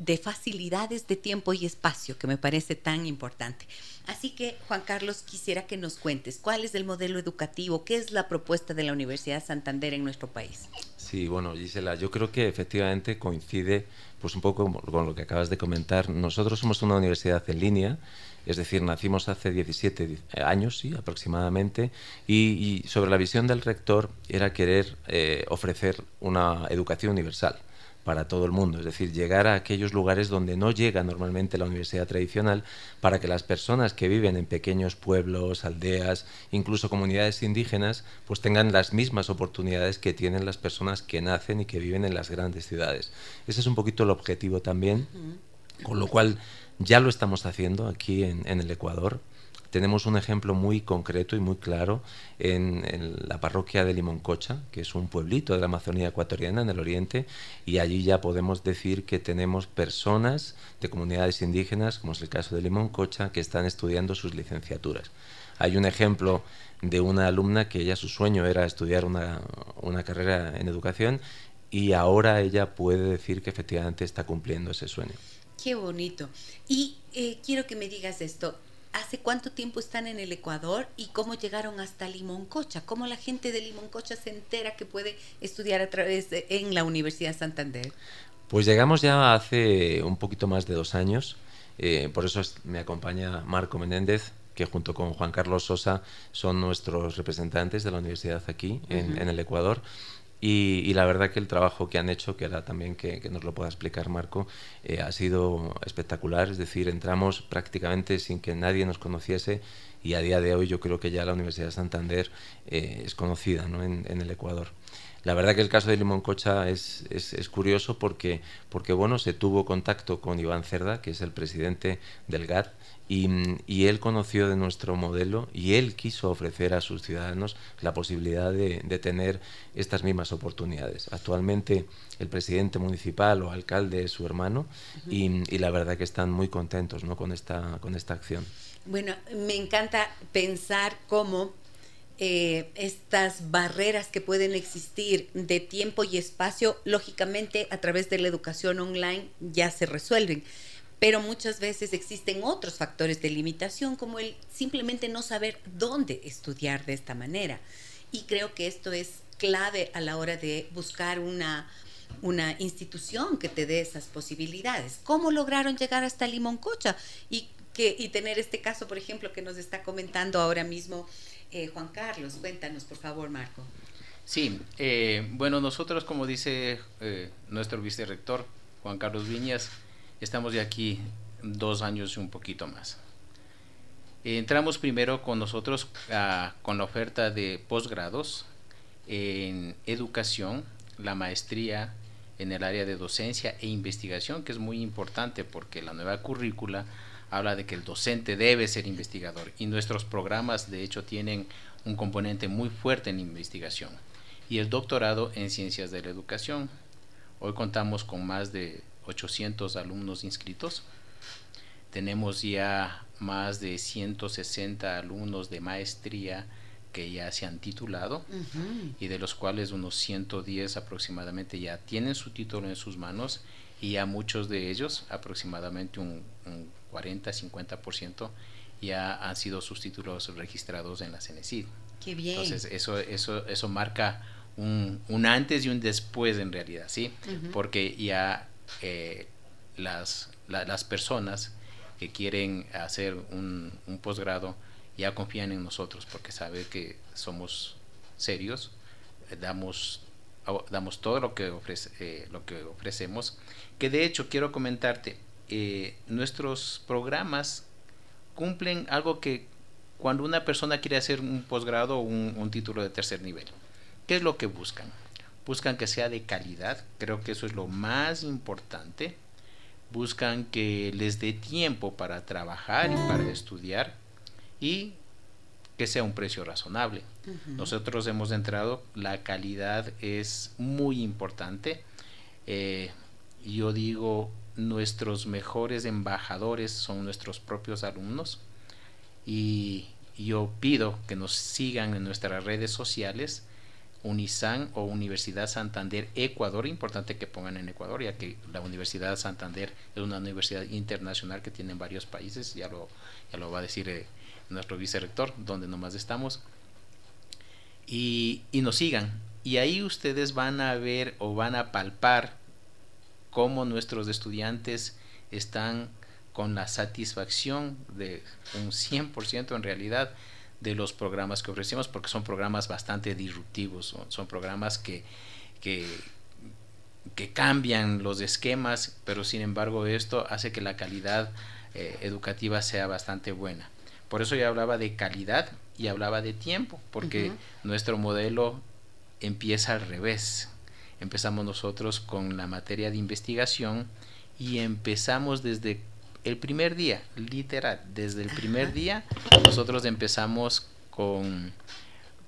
de facilidades de tiempo y espacio, que me parece tan importante. Así que, Juan Carlos, quisiera que nos cuentes cuál es el modelo educativo, qué es la propuesta de la Universidad Santander en nuestro país. Sí, bueno, Gisela, yo creo que efectivamente coincide pues un poco con lo que acabas de comentar. Nosotros somos una universidad en línea, es decir, nacimos hace 17 años, sí, aproximadamente, y, sobre la visión del rector era querer eh, ofrecer una educación universal para todo el mundo, es decir, llegar a aquellos lugares donde no llega normalmente la universidad tradicional para que las personas que viven en pequeños pueblos, aldeas, incluso comunidades indígenas, pues tengan las mismas oportunidades que tienen las personas que nacen y que viven en las grandes ciudades. Ese es un poquito el objetivo también, con lo cual ya lo estamos haciendo aquí en, el Ecuador tenemos un ejemplo muy concreto y muy claro en, la parroquia de Limoncocha, que es un pueblito de la Amazonía ecuatoriana en el oriente, y allí ya podemos decir que tenemos personas de comunidades indígenas, como es el caso de Limoncocha, que están estudiando sus licenciaturas. Hay un ejemplo de una alumna que ella su sueño era estudiar una, una carrera en educación y ahora ella puede decir que efectivamente está cumpliendo ese sueño. Qué bonito. Y eh, quiero que me digas esto. ¿Hace cuánto tiempo están en el Ecuador y cómo llegaron hasta Limoncocha? ¿Cómo la gente de Limoncocha se entera que puede estudiar a través de, en la Universidad Santander? Pues llegamos ya hace un poquito más de dos años. Eh, por eso me acompaña Marco Menéndez, que junto con Juan Carlos Sosa son nuestros representantes de la universidad aquí en, en el Ecuador. Y, la verdad que el trabajo que han hecho, que era también que, nos lo pueda explicar Marco, eh, ha sido espectacular. Es decir, entramos prácticamente sin que nadie nos conociese y a día de hoy yo creo que ya la Universidad de Santander eh, es conocida ¿no? en, en, el Ecuador. La verdad que el caso de Limoncocha es, es, es, curioso porque, porque bueno, se tuvo contacto con Iván Cerda, que es el presidente del GAT, y, él conoció de nuestro modelo y él quiso ofrecer a sus ciudadanos la posibilidad de, tener estas mismas oportunidades. Actualmente el presidente municipal o alcalde es su hermano y, la verdad que están muy contentos ¿no? con, esta, con esta acción. Bueno, me encanta pensar cómo eh, estas barreras que pueden existir de tiempo y espacio, lógicamente a través de la educación online ya se resuelven pero muchas veces existen otros factores de limitación como el simplemente no saber dónde estudiar de esta manera. Y creo que esto es clave a la hora de buscar una, una institución que te dé esas posibilidades. ¿Cómo lograron llegar hasta Limoncocha y, que, y tener este caso, por ejemplo, que nos está comentando ahora mismo eh, Juan Carlos? Cuéntanos, por favor, Marco. Sí, eh, bueno, nosotros, como dice eh, nuestro vicerrector, Juan Carlos Viñas, Estamos de aquí dos años y un poquito más. Entramos primero con nosotros ah, con la oferta de posgrados en educación, la maestría en el área de docencia e investigación, que es muy importante porque la nueva currícula habla de que el docente debe ser investigador y nuestros programas de hecho tienen un componente muy fuerte en investigación y el doctorado en ciencias de la educación. Hoy contamos con más de 800 alumnos inscritos. Tenemos ya más de 160 alumnos de maestría que ya se han titulado y de los cuales unos 110 aproximadamente ya tienen su título en sus manos y ya muchos de ellos, aproximadamente un, 40-50%, ya han sido sus títulos registrados en la CENESID. Qué bien. Entonces eso, eso, eso marca un, un antes y un después en realidad, ¿sí? Porque ya eh, las, las personas que quieren hacer un, un posgrado ya confían en nosotros porque saben que somos serios, damos damos todo lo que, ofrece, eh, lo que ofrecemos, que de hecho quiero comentarte, eh, nuestros programas cumplen algo que cuando una persona quiere hacer un posgrado o un, título de tercer nivel, ¿qué es lo que buscan? Buscan que sea de calidad, creo que eso es lo más importante. Buscan que les dé tiempo para trabajar y para estudiar y que sea un precio razonable. Nosotros hemos entrado, la calidad es muy importante. Eh, yo digo, nuestros mejores embajadores son nuestros propios alumnos y yo pido que nos sigan en nuestras redes sociales Unisan o Universidad Santander Ecuador, importante que pongan en Ecuador, ya que la Universidad Santander es una universidad internacional que tiene en varios países, ya lo, ya lo va a decir eh, nuestro vicerrector, donde nomás estamos, y, y nos sigan. Y ahí ustedes van a ver o van a palpar cómo nuestros estudiantes están con la satisfacción de un 100% en realidad de los programas que ofrecemos, porque son programas bastante disruptivos, son, programas que, que, cambian los esquemas, pero sin embargo esto hace que la calidad eh, educativa sea bastante buena. Por eso yo hablaba de calidad y hablaba de tiempo, porque nuestro modelo empieza al revés. Empezamos nosotros con la materia de investigación y empezamos desde el primer día, literal, desde el primer día nosotros empezamos con,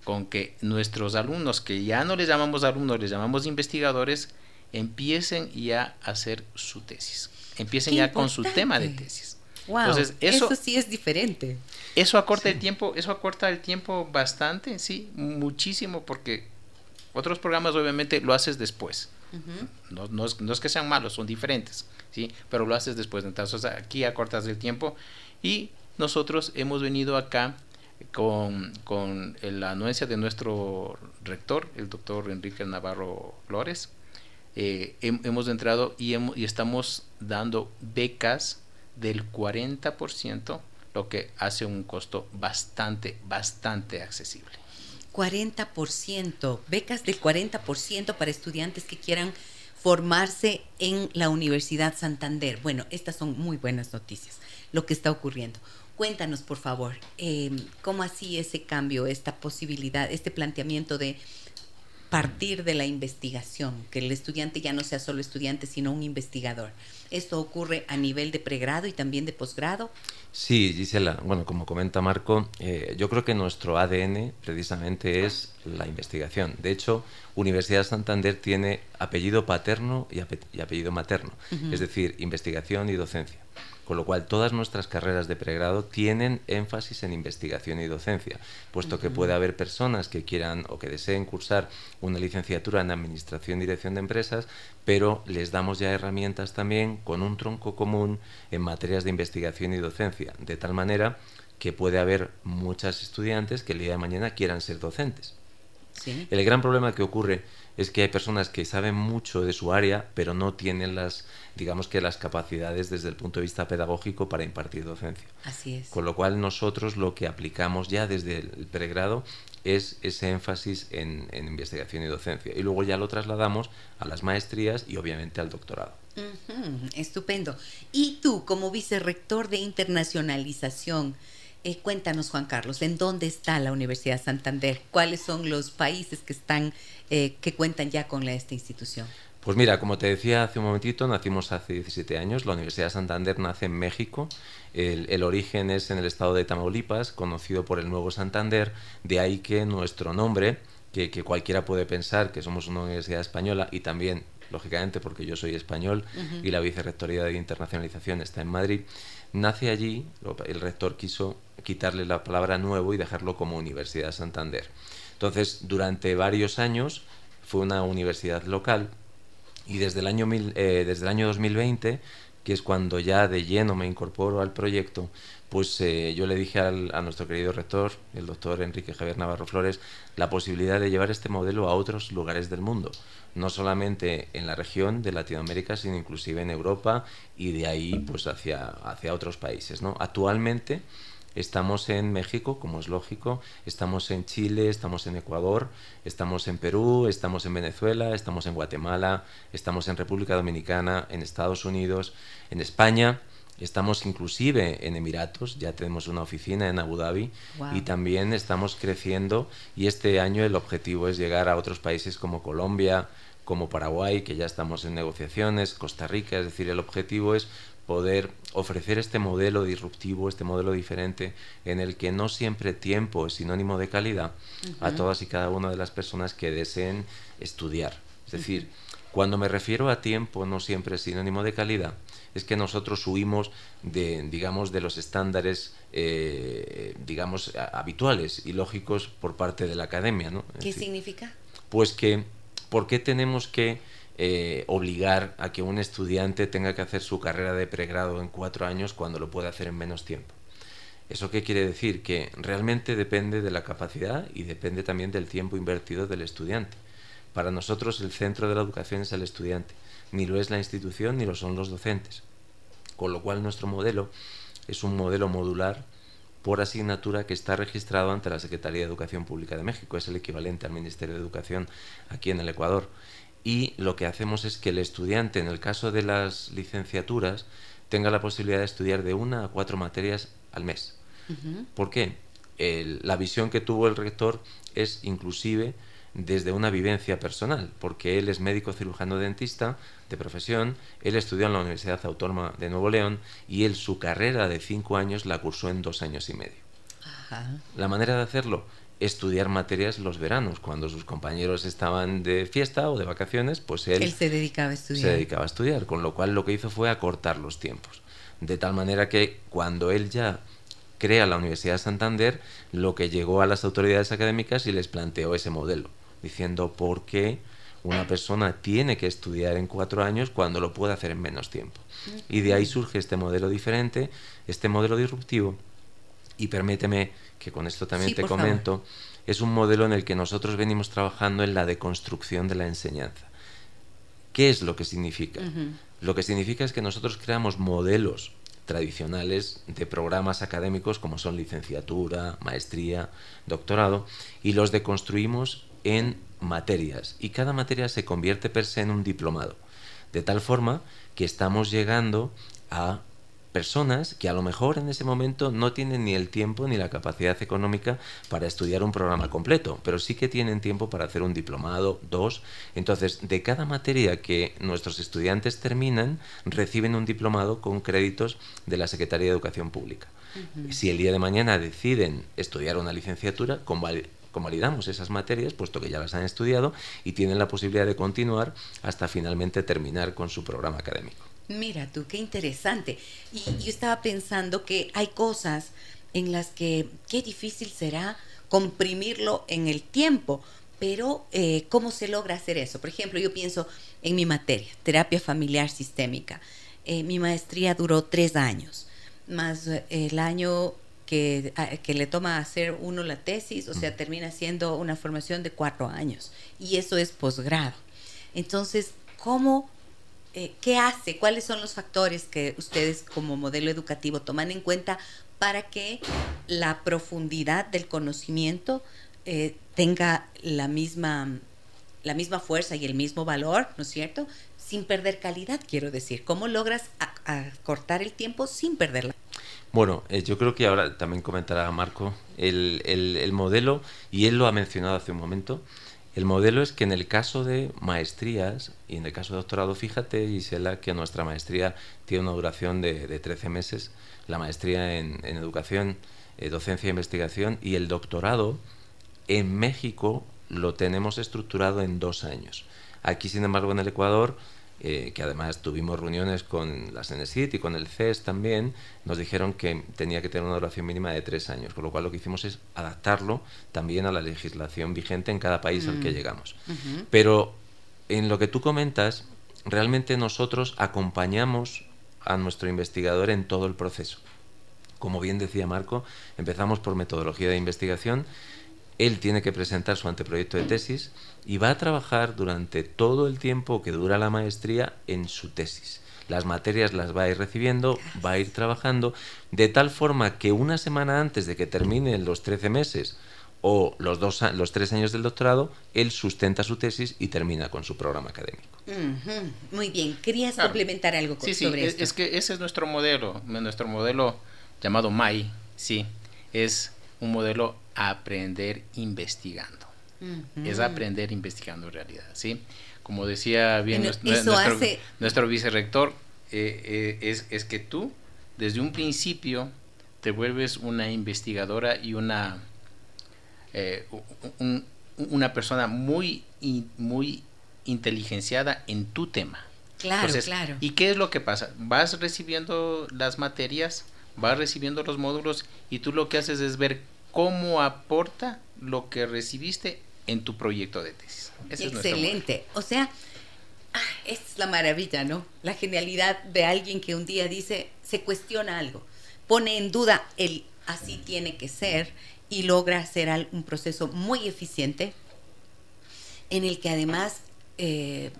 con que nuestros alumnos, que ya no les llamamos alumnos, les llamamos investigadores, empiecen ya a hacer su tesis, empiecen ya con su tema de tesis. Entonces, eso, sí es diferente. Eso acorta el tiempo, eso acorta el tiempo bastante, sí, muchísimo, porque otros programas obviamente lo haces después. no, no, es, no, es, que sean malos, son diferentes, ¿sí? Pero lo haces después. Entonces aquí acortas el tiempo y nosotros hemos venido acá con, con la anuencia de nuestro rector, el doctor Enrique Navarro Flores. Eh, hemos entrado y, y estamos dando becas del 40%, lo que hace un costo bastante, bastante accesible. 40%, becas del 40% para estudiantes que quieran formarse en la Universidad Santander. Bueno, estas son muy buenas noticias, lo que está ocurriendo. Cuéntanos, por favor, em, cómo así ese cambio, esta posibilidad, este planteamiento de partir de la investigación, que el estudiante ya no sea solo estudiante, sino un investigador. ¿Esto ocurre a nivel de pregrado y también de posgrado? Sí, Gisela, bueno, como comenta Marco, eh, yo creo que nuestro ADN precisamente es la investigación. De hecho, Universidad Santander tiene apellido paterno y, apellido materno, es decir, investigación y docencia con lo cual todas nuestras carreras de pregrado tienen énfasis en investigación y docencia, puesto que puede haber personas que quieran o que deseen cursar una licenciatura en Administración y Dirección de Empresas, pero les damos ya herramientas también con un tronco común en materias de investigación y docencia, de tal manera que puede haber muchas estudiantes que el día de mañana quieran ser docentes. El gran problema que ocurre es que hay personas que saben mucho de su área, pero no tienen las, digamos que las capacidades desde el punto de vista pedagógico para impartir docencia. Así es. Con lo cual nosotros lo que aplicamos ya desde el pregrado es ese énfasis en, investigación y docencia. Y luego ya lo trasladamos a las maestrías y obviamente al doctorado. estupendo. Y tú, como vicerrector de internacionalización, eh, cuéntanos, Juan Carlos, ¿en dónde está la Universidad Santander? ¿Cuáles son los países que están, eh, que cuentan ya con esta institución? Pues mira, como te decía hace un momentito, nacimos hace 17 años. La Universidad Santander nace en México. El, origen es en el estado de Tamaulipas, conocido por el Nuevo Santander. De ahí que nuestro nombre, que, cualquiera puede pensar que somos una universidad española y también, lógicamente, porque yo soy español y la Vicerrectoría de Internacionalización está en Madrid, nace allí. El rector quiso quitarle la palabra nuevo y dejarlo como Universidad Santander. Entonces, durante varios años fue una universidad local y desde el año, eh, desde el año 2020, que es cuando ya de lleno me incorporo al proyecto, pues eh, yo le dije a nuestro querido rector, el doctor Enrique Javier Navarro Flores, la posibilidad de llevar este modelo a otros lugares del mundo, no solamente en la región de Latinoamérica, sino inclusive en Europa y de ahí pues hacia, hacia otros países. ¿no? Actualmente Estamos en México, como es lógico, estamos en Chile, estamos en Ecuador, estamos en Perú, estamos en Venezuela, estamos en Guatemala, estamos en República Dominicana, en Estados Unidos, en España, estamos inclusive en Emiratos, ya tenemos una oficina en Abu Dhabi Wow. y también estamos creciendo y este año el objetivo es llegar a otros países como Colombia, como Paraguay, que ya estamos en negociaciones, Costa Rica, es decir, el objetivo es poder ofrecer este modelo disruptivo, este modelo diferente, en el que no siempre tiempo es sinónimo de calidad a todas y cada una de las personas que deseen estudiar. Es decir, cuando me refiero a tiempo no siempre es sinónimo de calidad, es que nosotros huimos de, digamos, de los estándares, eh, digamos, habituales y lógicos por parte de la academia, ¿no? ¿Qué decir, significa? pues que, ¿por qué tenemos que eh, obligar a que un estudiante tenga que hacer su carrera de pregrado en cuatro años cuando lo puede hacer en menos tiempo? ¿Eso qué quiere decir? Que realmente depende de la capacidad y depende también del tiempo invertido del estudiante. Para nosotros el centro de la educación es el estudiante, ni lo es la institución ni lo son los docentes. Con lo cual nuestro modelo es un modelo modular por asignatura que está registrado ante la Secretaría de Educación Pública de México. Es el equivalente al Ministerio de Educación aquí en el Ecuador. Y lo que hacemos es que el estudiante, en el caso de las licenciaturas, tenga la posibilidad de estudiar de una a cuatro materias al mes. ¿Por qué? El- la visión que tuvo el rector es inclusive desde una vivencia personal, porque él es médico cirujano dentista de profesión, él estudió en la Universidad Autónoma de Nuevo León y él su carrera de cinco años la cursó en dos años y medio. Ajá. La manera de hacerlo, estudiar materias los veranos, cuando sus compañeros estaban de fiesta o de vacaciones, pues él, Él se dedicaba a estudiar. se dedicaba a estudiar, con lo cual lo que hizo fue acortar los tiempos. De tal manera que cuando él ya crea la Universidad de Santander, lo que llegó a las autoridades académicas y les planteó ese modelo, diciendo por qué una persona tiene que estudiar en cuatro años cuando lo puede hacer en menos tiempo. Y de ahí surge este modelo diferente, este modelo disruptivo, y permíteme que con esto también Sí, te favor. comento, es un modelo en el que nosotros venimos trabajando en la deconstrucción de la enseñanza. ¿Qué es lo que significa? Lo que significa es que nosotros creamos modelos tradicionales de programas académicos como son licenciatura, maestría, doctorado, y los deconstruimos en materias. Y cada materia se convierte per se en un diplomado. De tal forma que estamos llegando a personas que a lo mejor en ese momento no tienen ni el tiempo ni la capacidad económica para estudiar un programa completo, pero sí que tienen tiempo para hacer un diplomado, dos. Entonces, de cada materia que nuestros estudiantes terminan, reciben un diplomado con créditos de la Secretaría de Educación Pública. Si el día de mañana deciden estudiar una licenciatura, convali- convalidamos esas materias, puesto que ya las han estudiado, y tienen la posibilidad de continuar hasta finalmente terminar con su programa académico. Mira tú, qué interesante. Y yo estaba pensando que hay cosas en las que qué difícil será comprimirlo en el tiempo, pero eh, ¿cómo se logra hacer eso? Por ejemplo, yo pienso en mi materia, terapia familiar sistémica. Eh, mi maestría duró tres años, más eh, el año que, a- que le toma hacer uno la tesis, o sea, termina siendo una formación de cuatro años. Y eso es posgrado. Entonces, ¿cómo eh, ¿qué hace? ¿Cuáles son los factores que ustedes como modelo educativo toman en cuenta para que la profundidad del conocimiento eh, tenga la misma, la misma fuerza y el mismo valor, ¿no es cierto? Sin perder calidad, quiero decir. ¿Cómo logras acortar el tiempo sin perderla? Bueno, eh, yo creo que ahora también comentará Marco el, el- el modelo, y él lo ha mencionado hace un momento. El modelo es que en el caso de maestrías y en el caso de doctorado, fíjate, Gisela, que nuestra maestría tiene una duración de, de 13 meses, la maestría en, en educación, eh, docencia e investigación, y el doctorado en México lo tenemos estructurado en dos años. Aquí, sin embargo, en el Ecuador, eh, que además tuvimos reuniones con la CENESIT y con el CES también, nos dijeron que tenía que tener una duración mínima de tres años, con lo cual lo que hicimos es adaptarlo también a la legislación vigente en cada país al que llegamos. Pero en lo que tú comentas, realmente nosotros acompañamos a nuestro investigador en todo el proceso. Como bien decía Marco, empezamos por metodología de investigación. Él tiene que presentar su anteproyecto de tesis y va a trabajar durante todo el tiempo que dura la maestría en su tesis. Las materias las va a ir recibiendo, va a ir trabajando, de tal forma que una semana antes de que terminen los 13 meses, o los, dos, los tres años del doctorado, él sustenta su tesis y termina con su programa académico. Muy bien, querías complementar algo sí, sí, es, es, que ese es nuestro modelo, nuestro modelo llamado MAI, sí, es un modelo aprender investigando. Es aprender investigando en realidad, ¿sí? Como decía bien nuestro, nuestro, vicerrector, eh, eh, es, es que tú, desde un principio, te vuelves una investigadora y una eh, una persona muy, muy inteligenciada en tu tema. Claro, claro. ¿Y qué es lo que pasa? Vas recibiendo las materias, vas recibiendo los módulos y tú lo que haces es ver cómo aporta lo que recibiste en tu proyecto de tesis. Excelente. o sea, ah, es la maravilla, ¿no? La genialidad de alguien que un día dice, se cuestiona algo, pone en duda el así tiene que ser y logra hacer un proceso muy eficiente en el que además eh,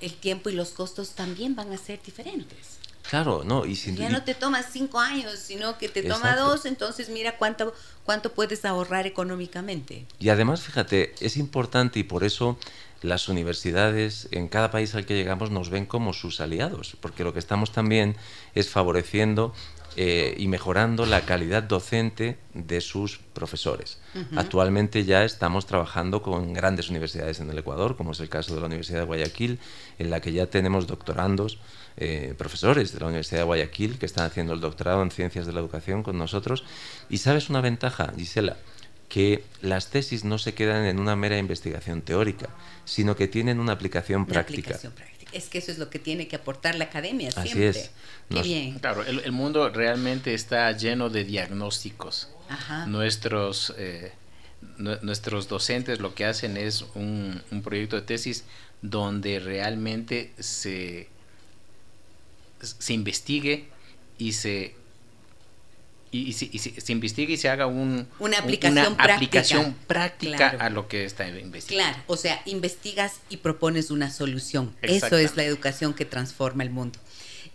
el tiempo y los costos también van a ser diferentes. Claro, no, y ya no te toma cinco años, sino que te toma dos, entonces mira cuánto, cuánto puedes ahorrar económicamente. Y además, fíjate, es importante y por eso las universidades en cada país al que llegamos nos ven como sus aliados, porque lo que estamos también es favoreciendo eh, y mejorando la calidad docente de sus profesores. Actualmente ya estamos trabajando con grandes universidades en el Ecuador, como es el caso de la Universidad de Guayaquil, en la que ya tenemos doctorandos, eh, profesores de la Universidad de Guayaquil que están haciendo el doctorado en ciencias de la educación con nosotros. Y sabes una ventaja, Gisela, que las tesis no se quedan en una mera investigación teórica, sino que tienen una aplicación práctica es que eso es lo que tiene que aportar la academia siempre. Así es. Qué bien. Claro, el, mundo realmente está lleno de diagnósticos. Nuestros, eh, nuestros docentes lo que hacen es un, un proyecto de tesis donde realmente se, se investigue y se y, se, investigue y se haga un, una aplicación práctica, aplicación práctica a lo que está investigando. Claro, o sea, investigas y propones una solución. Eso es la educación que transforma el mundo.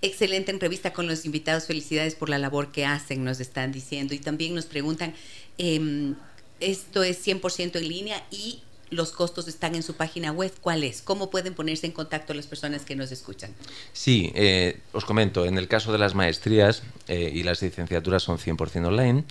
Excelente entrevista con los invitados. Felicidades por la labor que hacen, nos están diciendo. Y también nos preguntan, eh, esto es 100% en línea y los costos están en su página web. ¿Cuál es? ¿Cómo pueden ponerse en contacto las personas que nos escuchan? Sí, eh, os comento, en el caso de las maestrías eh, y las licenciaturas son 100% online.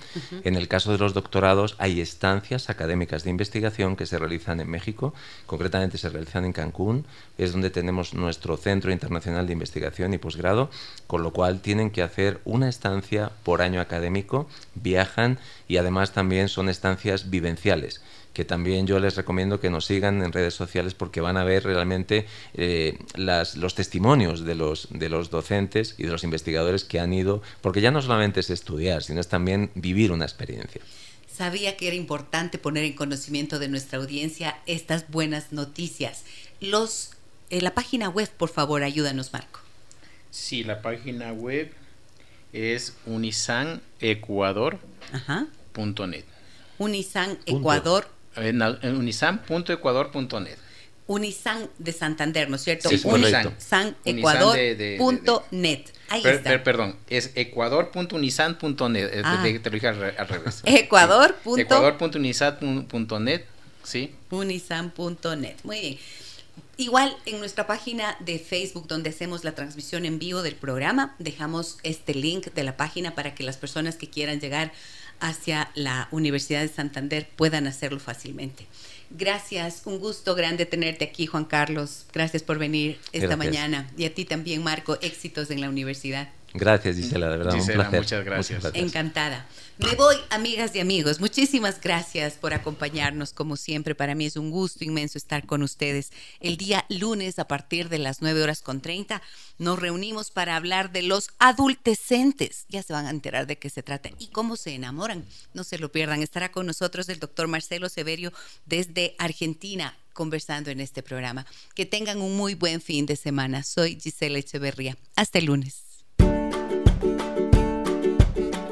En el caso de los doctorados hay estancias académicas de investigación que se realizan en México, concretamente se realizan en Cancún, es donde tenemos nuestro Centro Internacional de Investigación y Posgrado, con lo cual tienen que hacer una estancia por año académico, viajan y además también son estancias vivenciales que también yo les recomiendo que nos sigan en redes sociales porque van a ver realmente eh, las, los testimonios de los, de los docentes y de los investigadores que han ido, porque ya no solamente es estudiar, sino es también vivir una experiencia. Sabía que era importante poner en conocimiento de nuestra audiencia estas buenas noticias. Los, eh, la página web, por favor, ayúdanos, Marco. Sí, la página web es unisanecuador.net. Unisan Ecuador en, en unisan.ecuador.net. Unisan de Santander, ¿no es cierto? Sí, Unisanecuador.net. Ahí está. perdón, es ecuador.unisan.net. Ah. Te, lo dije al, revés. Ecuador. Ecuador.unisan.net, sí. Unisan.net. Muy bien. Igual en nuestra página de Facebook donde hacemos la transmisión en vivo del programa, dejamos este link de la página para que las personas que quieran llegar hacia la Universidad de Santander puedan hacerlo fácilmente. Gracias, un gusto grande tenerte aquí, Juan Carlos. Gracias por venir esta mañana. Y a ti también, Marco, éxitos en la universidad. Gracias, Gisela, de verdad, un placer. Muchas gracias. Encantada. Me voy, amigas y amigos. Muchísimas gracias por acompañarnos, como siempre. Para mí es un gusto inmenso estar con ustedes. El día lunes, a partir de las 9 horas con 30, nos reunimos para hablar de los adultecentes. Ya se van a enterar de qué se trata y cómo se enamoran. No se lo pierdan. Estará con nosotros el doctor Marcelo Severio desde Argentina conversando en este programa. Que tengan un muy buen fin de semana. Soy Gisela Echeverría. Hasta el lunes.